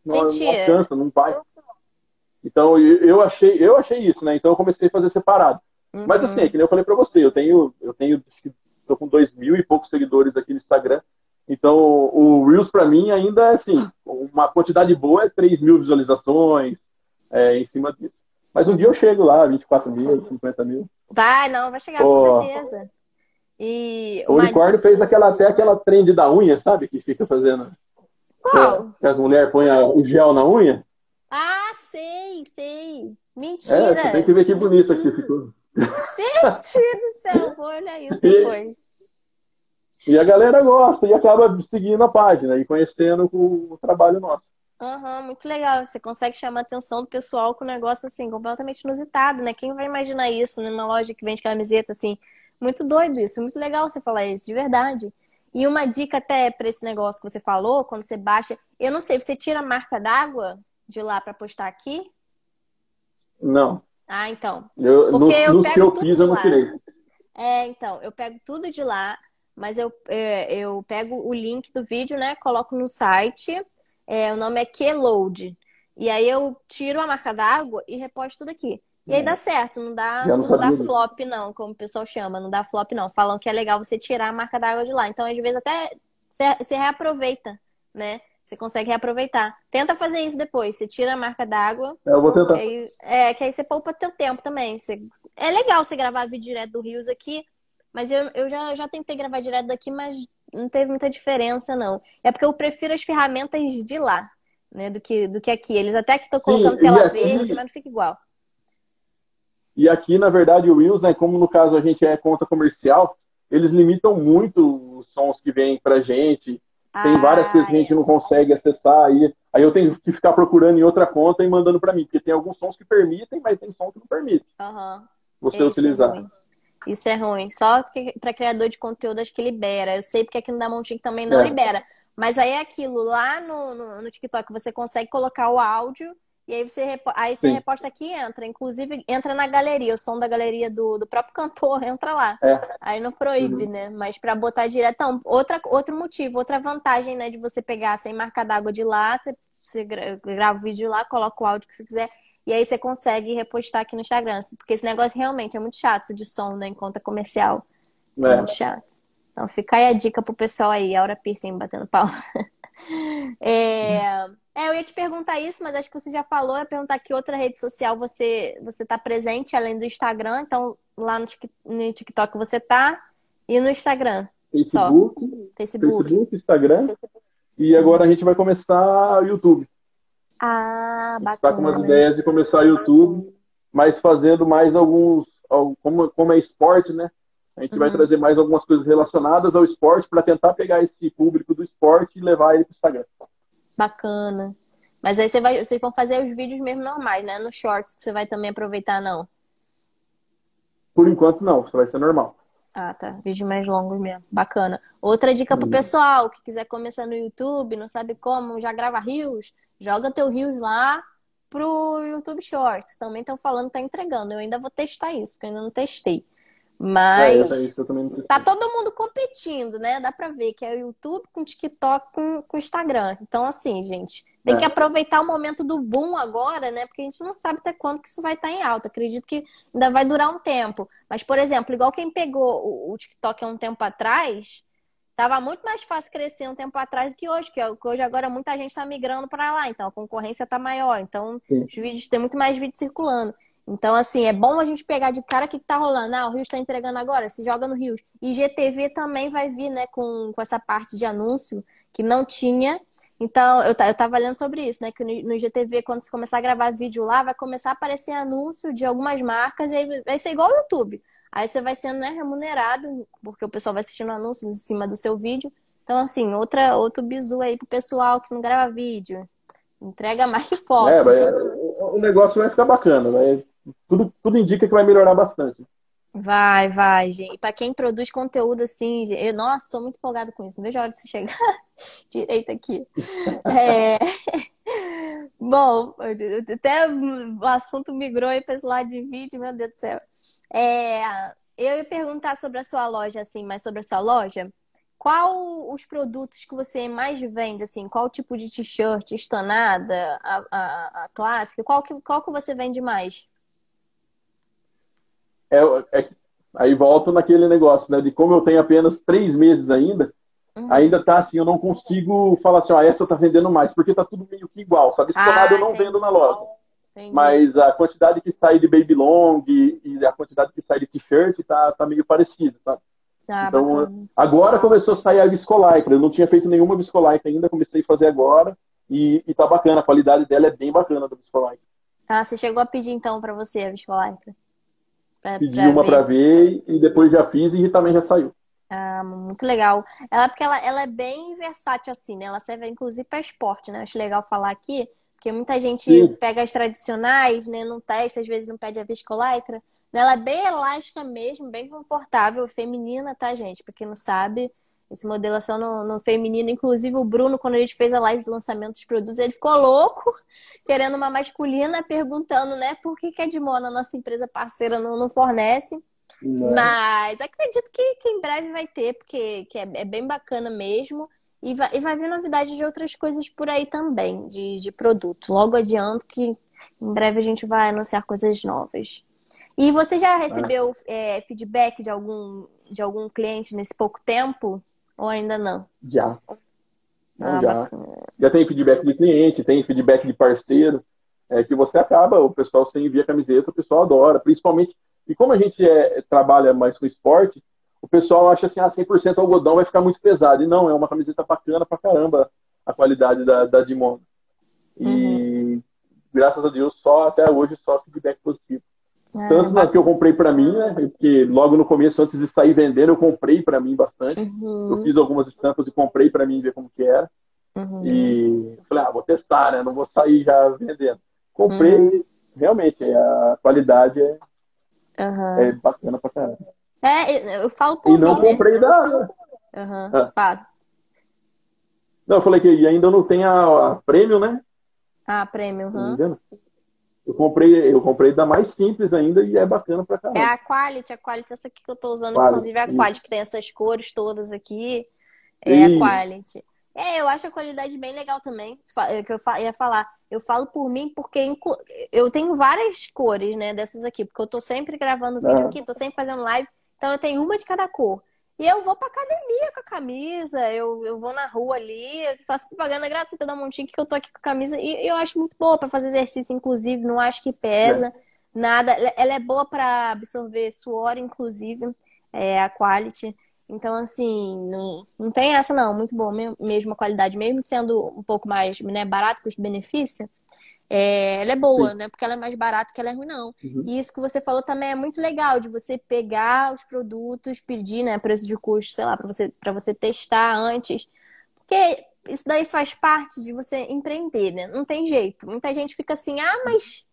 não, não, alcança, não vai. Então eu achei, eu achei isso, né? Então eu comecei a fazer separado. Uhum. Mas assim, é que nem eu falei pra você, eu tenho, eu tenho, acho que tô com dois mil e poucos seguidores aqui no Instagram. Então o Reels pra mim ainda é assim, uma quantidade boa é 3 mil visualizações é, em cima disso. Mas um dia eu chego lá, 24 mil, 50 mil. Vai, não, vai chegar oh. com certeza. E o unicórnio fez aquela, até aquela trend da unha, sabe? Que fica fazendo. Qual? Que as mulheres põem o gel na unha. Ah, sei, sei. Mentira. É, tem que ver que bonito aqui ficou. Gente do céu, olha isso depois. E, e a galera gosta e acaba seguindo a página e conhecendo o, o trabalho nosso. Uhum, muito legal. Você consegue chamar a atenção do pessoal com um negócio assim, completamente inusitado, né? Quem vai imaginar isso numa loja que vende camiseta, assim? Muito doido isso, muito legal você falar isso, de verdade. E uma dica até para esse negócio que você falou, quando você baixa, eu não sei, você tira a marca d'água de lá para postar aqui? Não. Ah, então. Eu, Porque no, eu pego que eu fiz, eu não tirei. É, então, eu pego tudo de lá, mas eu, é, eu pego o link do vídeo, né? Coloco no site. É, o nome é Keyload. E aí eu tiro a marca d'água e reposto tudo aqui. E aí dá certo, não dá, não, não dá flop, não, como o pessoal chama, não dá flop, não. Falam que é legal você tirar a marca d'água de lá. Então, às vezes, até você reaproveita, né? Você consegue reaproveitar. Tenta fazer isso depois. Você tira a marca d'água. É, eu vou tentar. Aí, é, que aí você poupa teu tempo também. Você, é legal você gravar vídeo direto do Rios aqui, mas eu, eu já, já tentei gravar direto daqui, mas não teve muita diferença, não. É porque eu prefiro as ferramentas de lá, né? Do que, do que aqui. Eles até que estão colocando Sim, tela aqui, verde, mas não fica igual. E aqui, na verdade, o Reels, né? Como no caso a gente é conta comercial, eles limitam muito os sons que vêm pra gente tem várias coisas que a gente não consegue acessar aí. Aí eu tenho que ficar procurando em outra conta e mandando para mim, porque tem alguns sons que permitem, mas tem sons que não permitem. Uhum. Você Esse utilizar. É Isso é ruim. Só para criador de conteúdo acho que libera. Eu sei porque aqui no Damontinho também não é. libera. Mas aí é aquilo, lá no, no, no TikTok você consegue colocar o áudio e aí você, aí você reposta aqui e entra. Inclusive, entra na galeria, o som da galeria do, do próprio cantor, entra lá. É. Aí não proíbe, uhum. né? Mas para botar direto. Então, outra, outro motivo, outra vantagem, né, de você pegar sem marca d'água de lá, você, você grava o vídeo lá, coloca o áudio que você quiser. E aí você consegue repostar aqui no Instagram. Porque esse negócio realmente é muito chato de som, né? Em conta comercial. É, é muito chato. Então fica aí a dica pro pessoal aí, a hora piercing batendo pau. é. É, eu ia te perguntar isso, mas acho que você já falou. Eu ia perguntar que outra rede social você você está presente além do Instagram. Então, lá no, no TikTok você tá e no Instagram. Facebook, só. Facebook. Facebook, Instagram. E agora a gente vai começar o YouTube. Ah, bacana. Está com umas ideias de começar o YouTube, mas fazendo mais alguns. Como, como é esporte, né? A gente uhum. vai trazer mais algumas coisas relacionadas ao esporte para tentar pegar esse público do esporte e levar ele para o Instagram. Bacana. Mas aí você vai, vocês vão fazer os vídeos mesmo normais, né? No shorts que você vai também aproveitar, não? Por enquanto não, isso vai ser normal. Ah, tá. Vídeo mais longos mesmo. Bacana. Outra dica pro uhum. pessoal que quiser começar no YouTube, não sabe como, já grava rios, joga teu rios lá pro YouTube Shorts. Também estão falando, tá entregando. Eu ainda vou testar isso, porque eu ainda não testei. Mas é, isso, tá todo mundo competindo, né? Dá pra ver que é o YouTube com o TikTok com o Instagram. Então, assim, gente, tem é. que aproveitar o momento do boom agora, né? Porque a gente não sabe até quando que isso vai estar tá em alta. Acredito que ainda vai durar um tempo. Mas, por exemplo, igual quem pegou o TikTok há um tempo atrás, tava muito mais fácil crescer um tempo atrás do que hoje, que hoje agora muita gente está migrando para lá, então a concorrência tá maior. Então, Sim. os vídeos tem muito mais vídeos circulando. Então, assim, é bom a gente pegar de cara o que, que tá rolando. Ah, o Rio está entregando agora, se joga no Rio. E GTV também vai vir, né, com, com essa parte de anúncio que não tinha. Então, eu, eu tava lendo sobre isso, né? Que no, no GTV, quando você começar a gravar vídeo lá, vai começar a aparecer anúncio de algumas marcas e aí vai ser igual ao YouTube. Aí você vai sendo né, remunerado, porque o pessoal vai assistindo anúncio em cima do seu vídeo. Então, assim, outra, outro bizu aí pro pessoal que não grava vídeo. Entrega mais foto. É, vai, o negócio vai ficar bacana, vai tudo, tudo indica que vai melhorar bastante. Vai, vai, gente. Para quem produz conteúdo assim, eu, nossa, estou muito empolgado com isso. Não vejo a hora de você chegar direito aqui. É... Bom, até o assunto migrou aí para esse lado de vídeo, meu Deus do céu. É... Eu ia perguntar sobre a sua loja, assim, mas sobre a sua loja. Qual os produtos que você mais vende, assim? Qual tipo de t-shirt, estanada, a, a, a clássica? Qual que, qual que você vende mais? É, é, aí volto naquele negócio, né? De como eu tenho apenas três meses ainda, uhum. ainda tá assim, eu não consigo falar assim, ó, essa tá vendendo mais, porque tá tudo meio que igual. Só que ah, eu não entendi. vendo na loja. Entendi. Mas a quantidade que sai de baby long e a quantidade que sai de t-shirt tá, tá meio parecida, sabe? Ah, então, bacana. agora começou a sair a viscolaicra. Eu não tinha feito nenhuma viscolaicra ainda, comecei a fazer agora. E, e tá bacana, a qualidade dela é bem bacana da viscolaicra. Ah, você chegou a pedir então para você a viscolaicra? Pra, Pedi pra uma para ver e depois já fiz e também já saiu. Ah, muito legal. Ela porque ela, ela é bem versátil assim, né? Ela serve inclusive para esporte, né? Acho legal falar aqui, porque muita gente Sim. pega as tradicionais, né? Não testa, às vezes não pede a viscolaicra. Ela é bem elástica mesmo, bem confortável, feminina, tá, gente? Pra quem não sabe, esse modelação no, no, feminino. Inclusive, o Bruno, quando a gente fez a live de lançamento dos produtos, ele ficou louco, querendo uma masculina, perguntando, né, por que, que a Edmona, nossa empresa parceira, não, não fornece. Não. Mas acredito que, que em breve vai ter, porque que é, é bem bacana mesmo. E vai, e vai vir novidade de outras coisas por aí também, de, de produto. Logo adianto que em breve a gente vai anunciar coisas novas. E você já recebeu é, feedback de algum, de algum cliente nesse pouco tempo? Ou ainda não? Já. Não, ah, já. Já tem feedback de cliente, tem feedback de parceiro. É que você acaba, o pessoal você envia camiseta, o pessoal adora. Principalmente, e como a gente é, trabalha mais com esporte, o pessoal acha assim, ah, 100% algodão vai ficar muito pesado. E não, é uma camiseta bacana pra caramba a qualidade da, da Dimon. E uhum. graças a Deus, só até hoje, só feedback positivo. É, Tanto na que eu comprei para mim, né? Porque logo no começo, antes de sair vendendo, eu comprei para mim bastante. Uhum. Eu fiz algumas estampas e comprei para mim ver como que era. Uhum. E falei, ah, vou testar, né? Não vou sair já vendendo. Comprei, uhum. realmente, a qualidade é, é bacana pra caramba. É, eu falo por E não mim, né? comprei né? da. Uhum. Ah. Não, eu falei que ainda não tem a, a prêmio, né? Ah, prêmio, uhum. Eu comprei, eu comprei da mais simples ainda e é bacana pra caramba. É a Quality, a Quality, essa aqui que eu tô usando, quality, inclusive a Quality, isso. que tem essas cores todas aqui. É a Quality. É, eu acho a qualidade bem legal também. É que eu ia falar. Eu falo por mim porque eu tenho várias cores, né, dessas aqui, porque eu tô sempre gravando vídeo aqui, tô sempre fazendo live. Então eu tenho uma de cada cor. E eu vou pra academia com a camisa, eu, eu vou na rua ali, eu faço propaganda gratuita da Montique que eu tô aqui com a camisa. E eu acho muito boa para fazer exercício, inclusive, não acho que pesa nada. Ela é boa para absorver suor, inclusive, é, a quality. Então, assim, não, não tem essa não, muito boa mesmo a qualidade, mesmo sendo um pouco mais né, barato, custo-benefício. É, ela é boa, Sim. né? Porque ela é mais barata que ela é ruim, não. Uhum. E isso que você falou também é muito legal, de você pegar os produtos, pedir, né, preço de custo, sei lá, para você, pra você testar antes. Porque isso daí faz parte de você empreender, né? Não tem jeito. Muita gente fica assim, ah, mas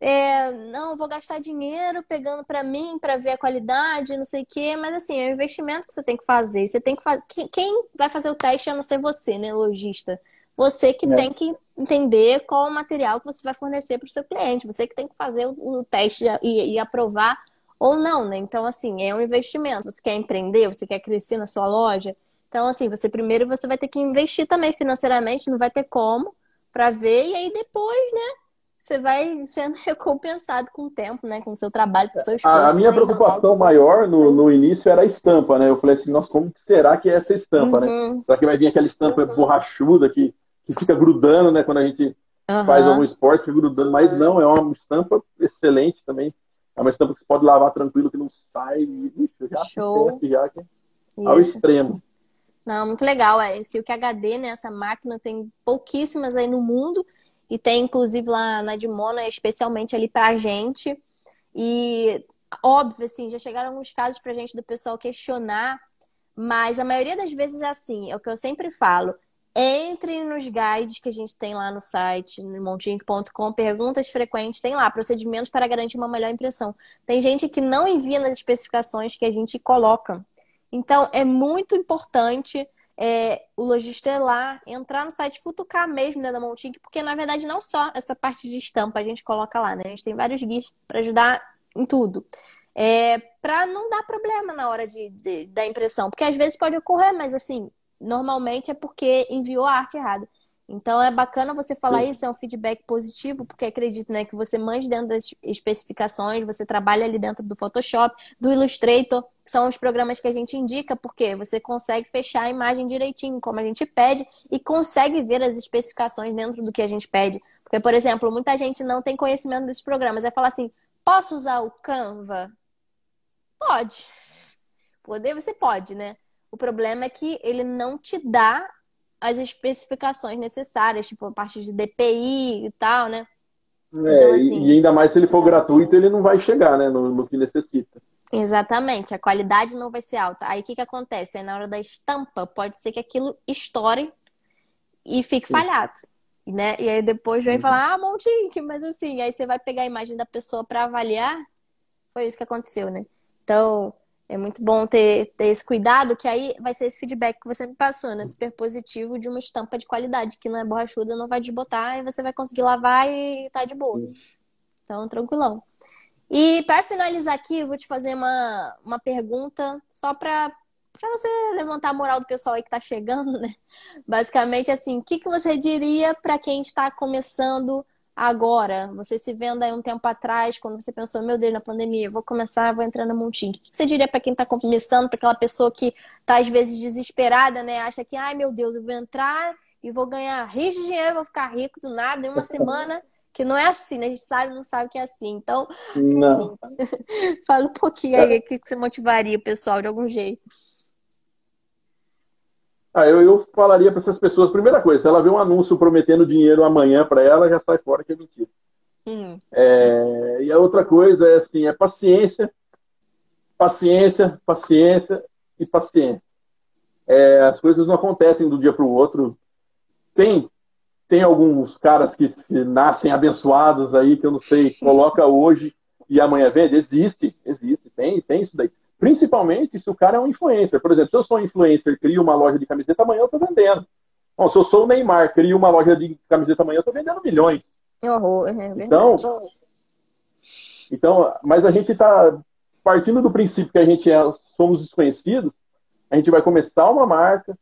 é, não, vou gastar dinheiro pegando para mim, para ver a qualidade, não sei o quê, mas assim, é um investimento que você tem que fazer. Você tem que fazer. Quem vai fazer o teste a não ser você, né, lojista? Você que é. tem que entender qual o material que você vai fornecer para o seu cliente. Você que tem que fazer o, o teste e, e, aprovar ou não, né? Então, assim, é um investimento. Você quer empreender, você quer crescer na sua loja. Então, assim, você primeiro você vai ter que investir também financeiramente, não vai ter como para ver, e aí depois, né? Você vai sendo recompensado com o tempo, né? Com o seu trabalho, com o seu esforço. A, minha preocupação maior no, no início era a estampa, né? Eu falei assim, nossa, como será que é essa estampa, né? uhum. né? Será que vai vir aquela estampa borrachuda que que fica grudando, né? Quando a gente uhum. faz algum esporte, fica grudando. Mas não, é uma estampa excelente também. É uma estampa que você pode lavar tranquilo, que não sai. Ixi, já Show. já que é ao extremo. Não, muito legal. É, esse o que HD, né? Essa máquina tem pouquíssimas aí no mundo. E tem, inclusive, lá na Dimona, especialmente ali pra gente. E, óbvio, assim, já chegaram alguns casos pra gente do pessoal questionar. Mas a maioria das vezes é assim, é o que eu sempre falo. Entre nos guides que a gente tem lá no site, no montink.com, perguntas frequentes, tem lá procedimentos para garantir uma melhor impressão. Tem gente que não envia nas especificações que a gente coloca. Então, é muito importante é, o lojista lá, entrar no site, futucar mesmo né, da Montink, porque na verdade não só essa parte de estampa a gente coloca lá, né? A gente tem vários guias para ajudar em tudo. É, para não dar problema na hora de, de, da impressão, porque às vezes pode ocorrer, mas assim, normalmente é porque enviou a arte errada. Então é bacana você falar Sim. isso, é um feedback positivo, porque acredito né, que você mande dentro das especificações, você trabalha ali dentro do Photoshop, do Illustrator, que são os programas que a gente indica, porque você consegue fechar a imagem direitinho, como a gente pede, e consegue ver as especificações dentro do que a gente pede. Porque, por exemplo, muita gente não tem conhecimento desses programas. É falar assim, posso usar o Canva? Pode. Poder, você pode, né? O problema é que ele não te dá as especificações necessárias, tipo a parte de DPI e tal, né? É, então, assim... E ainda mais se ele for gratuito, ele não vai chegar, né, no, no, que necessita. Exatamente, a qualidade não vai ser alta. Aí o que, que acontece? Aí, na hora da estampa, pode ser que aquilo estoure e fique Sim. falhado. Né? E aí depois vem uhum. falar, ah, Montink, mas assim, aí você vai pegar a imagem da pessoa para avaliar. Foi isso que aconteceu, né? Então, é muito bom ter, ter esse cuidado, que aí vai ser esse feedback que você me passou, né? Super positivo de uma estampa de qualidade, que não é borrachuda, não vai desbotar e você vai conseguir lavar e tá de boa. Então, tranquilão. E para finalizar aqui, eu vou te fazer uma, uma pergunta só para você levantar a moral do pessoal aí que está chegando, né? Basicamente, assim, o que, que você diria para quem está começando agora? Você se vendo aí um tempo atrás, quando você pensou, meu Deus, na pandemia, vou começar, vou entrar no montinho. O que, que você diria para quem está começando, para aquela pessoa que está às vezes desesperada, né? Acha que, ai meu Deus, eu vou entrar e vou ganhar rios de dinheiro, vou ficar rico do nada em uma semana que não é assim, né? A gente sabe, não sabe que é assim. Então, não. fala um pouquinho aí o que você motivaria o pessoal de algum jeito. Ah, eu, eu falaria para essas pessoas, primeira coisa, se ela vê um anúncio prometendo dinheiro amanhã para ela, já sai fora que é mentira. Hum. É, e a outra coisa é assim, é paciência, paciência, paciência e paciência. É, as coisas não acontecem do dia para o outro. Tem tem alguns caras que, que, nascem abençoados aí, que eu não sei, coloca hoje e amanhã vende. Existe, existe, tem, tem isso daí. Principalmente se o cara é um influencer. Por exemplo, se eu sou um influencer, crio uma loja de camiseta, amanhã eu estou vendendo. Bom, se eu sou o Neymar, crio uma loja de camiseta amanhã, eu estou vendendo milhões. É horror, é então, então, mas a gente está partindo do princípio que a gente é, somos desconhecidos, a gente vai começar uma marca,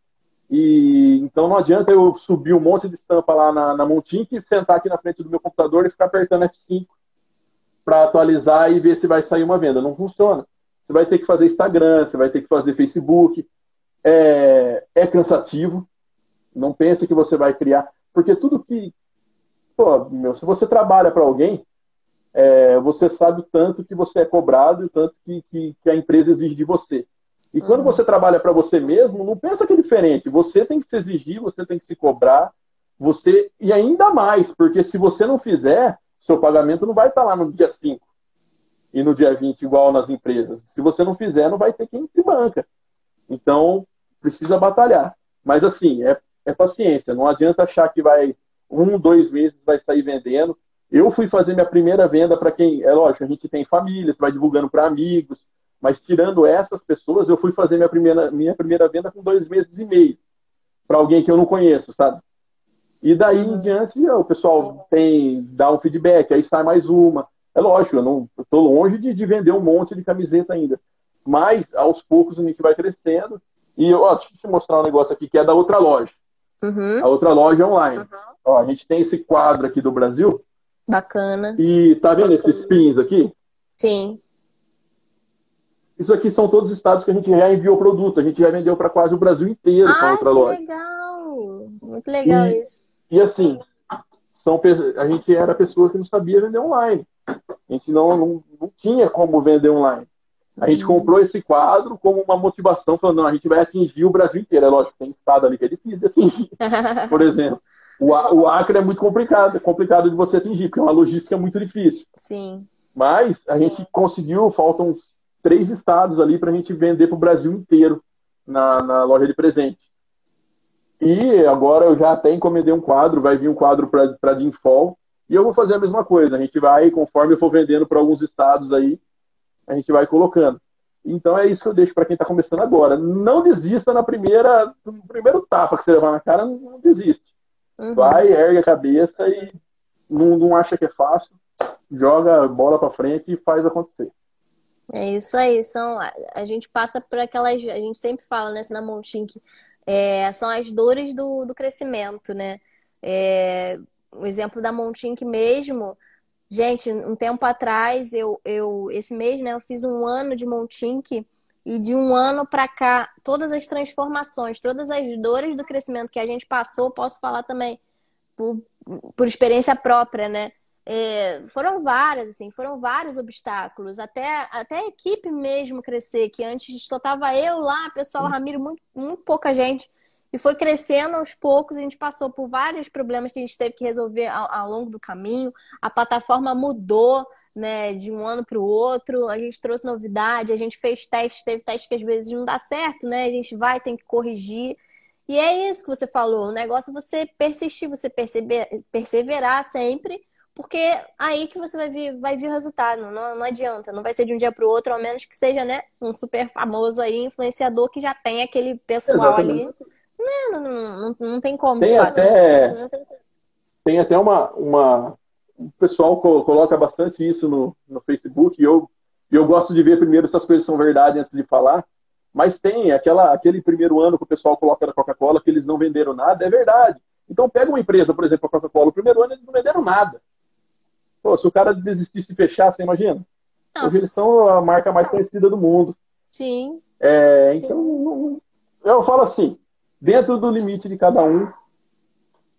e então não adianta eu subir um monte de estampa lá na, na Montink e sentar aqui na frente do meu computador e ficar apertando F5 para atualizar e ver se vai sair uma venda. Não funciona. Você vai ter que fazer Instagram, você vai ter que fazer Facebook. É, é cansativo. Não pense que você vai criar. Porque tudo que. Pô, meu, se você trabalha para alguém, é, você sabe o tanto que você é cobrado e o tanto que, que, que a empresa exige de você. E quando você trabalha para você mesmo, não pensa que é diferente. Você tem que se exigir, você tem que se cobrar, você e ainda mais, porque se você não fizer, seu pagamento não vai estar lá no dia 5 e no dia 20 igual nas empresas. Se você não fizer, não vai ter quem te banca. Então, precisa batalhar. Mas assim, é, é paciência. Não adianta achar que vai um, dois meses vai sair vendendo. Eu fui fazer minha primeira venda para quem, é lógico, a gente tem família, você vai divulgando para amigos, mas tirando essas pessoas, eu fui fazer minha primeira, minha primeira venda com dois meses e meio para alguém que eu não conheço, sabe? E daí em uhum. diante, o pessoal tem dá um feedback, aí sai mais uma. É lógico, eu não estou longe de, de, vender um monte de camiseta ainda. Mas aos poucos a gente vai crescendo. E ó, deixa eu te mostrar um negócio aqui que é da outra loja. Uhum. A outra loja online. Uhum. Ó, a gente tem esse quadro aqui do Brasil. Bacana. E tá vendo Bacana. esses pins aqui? Sim. Isso aqui são todos os estados que a gente já enviou produto. A gente já vendeu para quase o Brasil inteiro com a outra loja. legal! Muito legal e, isso. E assim, são, a gente era pessoa que não sabia vender online. A gente não, não, não tinha como vender online. A gente uhum. comprou esse quadro como uma motivação, falando, não, a gente vai atingir o Brasil inteiro. É lógico, tem estado ali que é difícil de atingir. Por exemplo, o, o Acre é muito complicado, é complicado de você atingir, porque é uma logística muito difícil. Sim. Mas a gente conseguiu, faltam três estados ali para a gente vender para o Brasil inteiro na, na, loja de presente. E agora eu já até encomendei um quadro, vai vir um quadro para Dinfol, e eu vou fazer a mesma coisa. A gente vai, conforme eu for vendendo para alguns estados aí, a gente vai colocando. Então é isso que eu deixo para quem está começando agora. Não desista na primeira, no primeiro tapa que você levar na cara, não desiste. Uhum. Vai, ergue a cabeça e não, não acha que é fácil, joga a bola para frente e faz acontecer. É isso aí, são, a gente passa por aquelas, a gente sempre fala né, na Montink, é, são as dores do, do crescimento, né? É, o exemplo da Montink mesmo, gente, um tempo atrás, eu, eu esse mês, né, eu fiz um ano de Montink e de um ano para cá, todas as transformações, todas as dores do crescimento que a gente passou, posso falar também por, por experiência própria, né? É, foram várias, assim, foram vários obstáculos, até, até a equipe mesmo crescer, que antes só tava eu lá, pessoal, Ramiro, muito, muito pouca gente, e foi crescendo aos poucos, a gente passou por vários problemas que a gente teve que resolver ao, ao longo do caminho, a plataforma mudou, né, de um ano para o outro, a gente trouxe novidade, a gente fez testes, teve testes que às vezes não dá certo, né, a gente vai, tem que corrigir, e é isso que você falou, o negócio é você persistir, você perceber, perseverar sempre, porque aí que você vai vir, vai vir o resultado. Não, não adianta, não vai ser de um dia para o outro, ao menos que seja, né, um super famoso aí, influenciador que já tem aquele pessoal Exatamente. ali. Não, não, não, tem como. Tem até, tem até uma, uma, o pessoal coloca bastante isso no, no Facebook e eu, eu gosto de ver primeiro se as coisas são verdade antes de falar. Mas tem aquela, aquele primeiro ano que o pessoal coloca na Coca-Cola que eles não venderam nada, é verdade. Então pega uma empresa, por exemplo, a Coca-Cola, o primeiro ano eles não venderam nada. Pô, se o cara desistisse e fechasse, você imagina? Nossa. Hoje eles são a marca mais conhecida do mundo. Sim. É, então, eu falo assim, dentro do limite de cada um,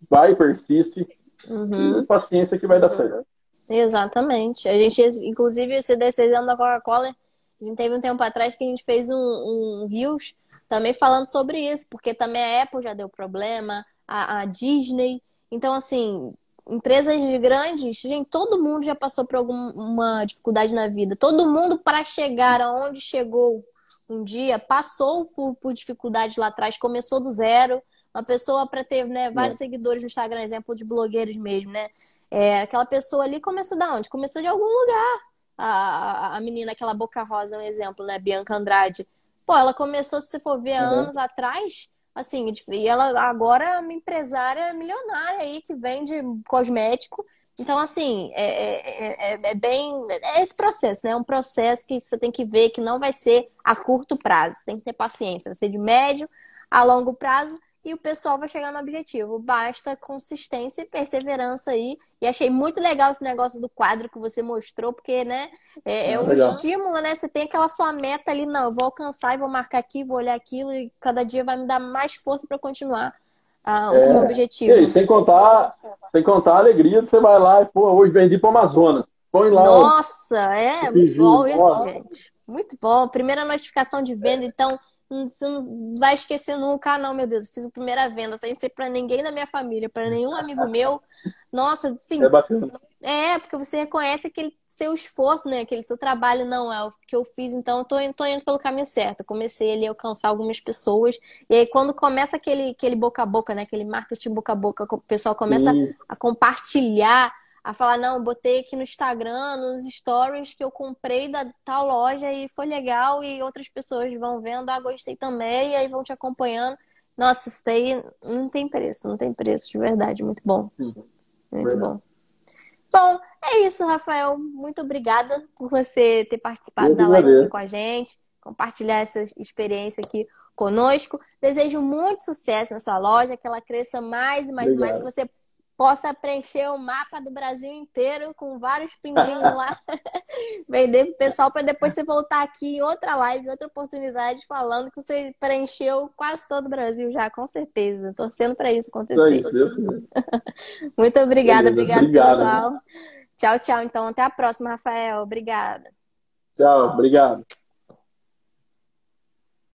vai, persiste, uhum. paciência que vai dar certo. Exatamente. A gente, inclusive, esse decisão da Coca-Cola, a gente teve um tempo atrás que a gente fez um, um Rios também falando sobre isso, porque também a Apple já deu problema, a, a Disney. Então, assim, empresas grandes, gente, todo mundo já passou por alguma dificuldade na vida. Todo mundo, para chegar aonde chegou um dia, passou por, por dificuldade lá atrás, começou do zero. Uma pessoa para ter né, vários é. seguidores no Instagram, exemplo de blogueiros mesmo, né? É, aquela pessoa ali começou da onde? Começou de algum lugar. A, a, a menina, aquela boca rosa, um exemplo, né? Bianca Andrade. Pô, ela começou, se você for ver, uhum. anos atrás, assim, e ela agora é uma empresária milionária aí que vende cosmético. Então, assim, é, é, é, é, bem. É esse processo, né? É um processo que você tem que ver que não vai ser a curto prazo. Tem que ter paciência. Vai ser de médio a longo prazo e o pessoal vai chegar no objetivo. Basta consistência e perseverança aí. E achei muito legal esse negócio do quadro que você mostrou, porque, né, é, é um legal. estímulo, né? Você tem aquela sua meta ali, não, eu vou alcançar e vou marcar aqui, vou olhar aquilo, e cada dia vai me dar mais força para continuar ah, o é. meu objetivo. E sem contar, sem contar a alegria, você vai lá e, pô, hoje vendi para o Amazonas. Põe lá. Nossa, é, muito bom isso, gente. Muito bom. Primeira notificação de venda, então você não vai esquecer nunca, ah, não, meu Deus, eu fiz a primeira venda sem ser para ninguém da minha família, para nenhum amigo meu. Nossa, sim. É bacana. É, porque você reconhece aquele seu esforço, né? Aquele seu trabalho, não, é o que eu fiz, então eu tô, tô indo pelo caminho certo. Comecei ali a alcançar algumas pessoas. E aí, quando começa aquele, aquele boca a boca, né? Aquele marketing boca a boca, o pessoal começa sim. a compartilhar a falar, não, botei aqui no Instagram, nos stories que eu comprei da tal loja e foi legal e outras pessoas vão vendo, ah, gostei também, e aí vão te acompanhando. Nossa, isso daí não tem preço, não tem preço, de verdade, muito bom. Uhum. Muito verdade. bom. Bom, é isso, Rafael. Muito obrigada por você ter participado da live aqui com a gente, compartilhar essa experiência aqui conosco. Desejo muito sucesso na sua loja, que ela cresça mais e mais Obrigado. e mais, que você possa preencher o mapa do Brasil inteiro com vários pinzinhos lá, vender pro pessoal para depois você voltar aqui em outra live, outra oportunidade, falando que você preencheu quase todo o Brasil já, com certeza. Torcendo para isso acontecer. Muito obrigada, obrigada, pessoal. Tchau, tchau. Então, até a próxima, Rafael. Obrigada. Tchau, obrigado.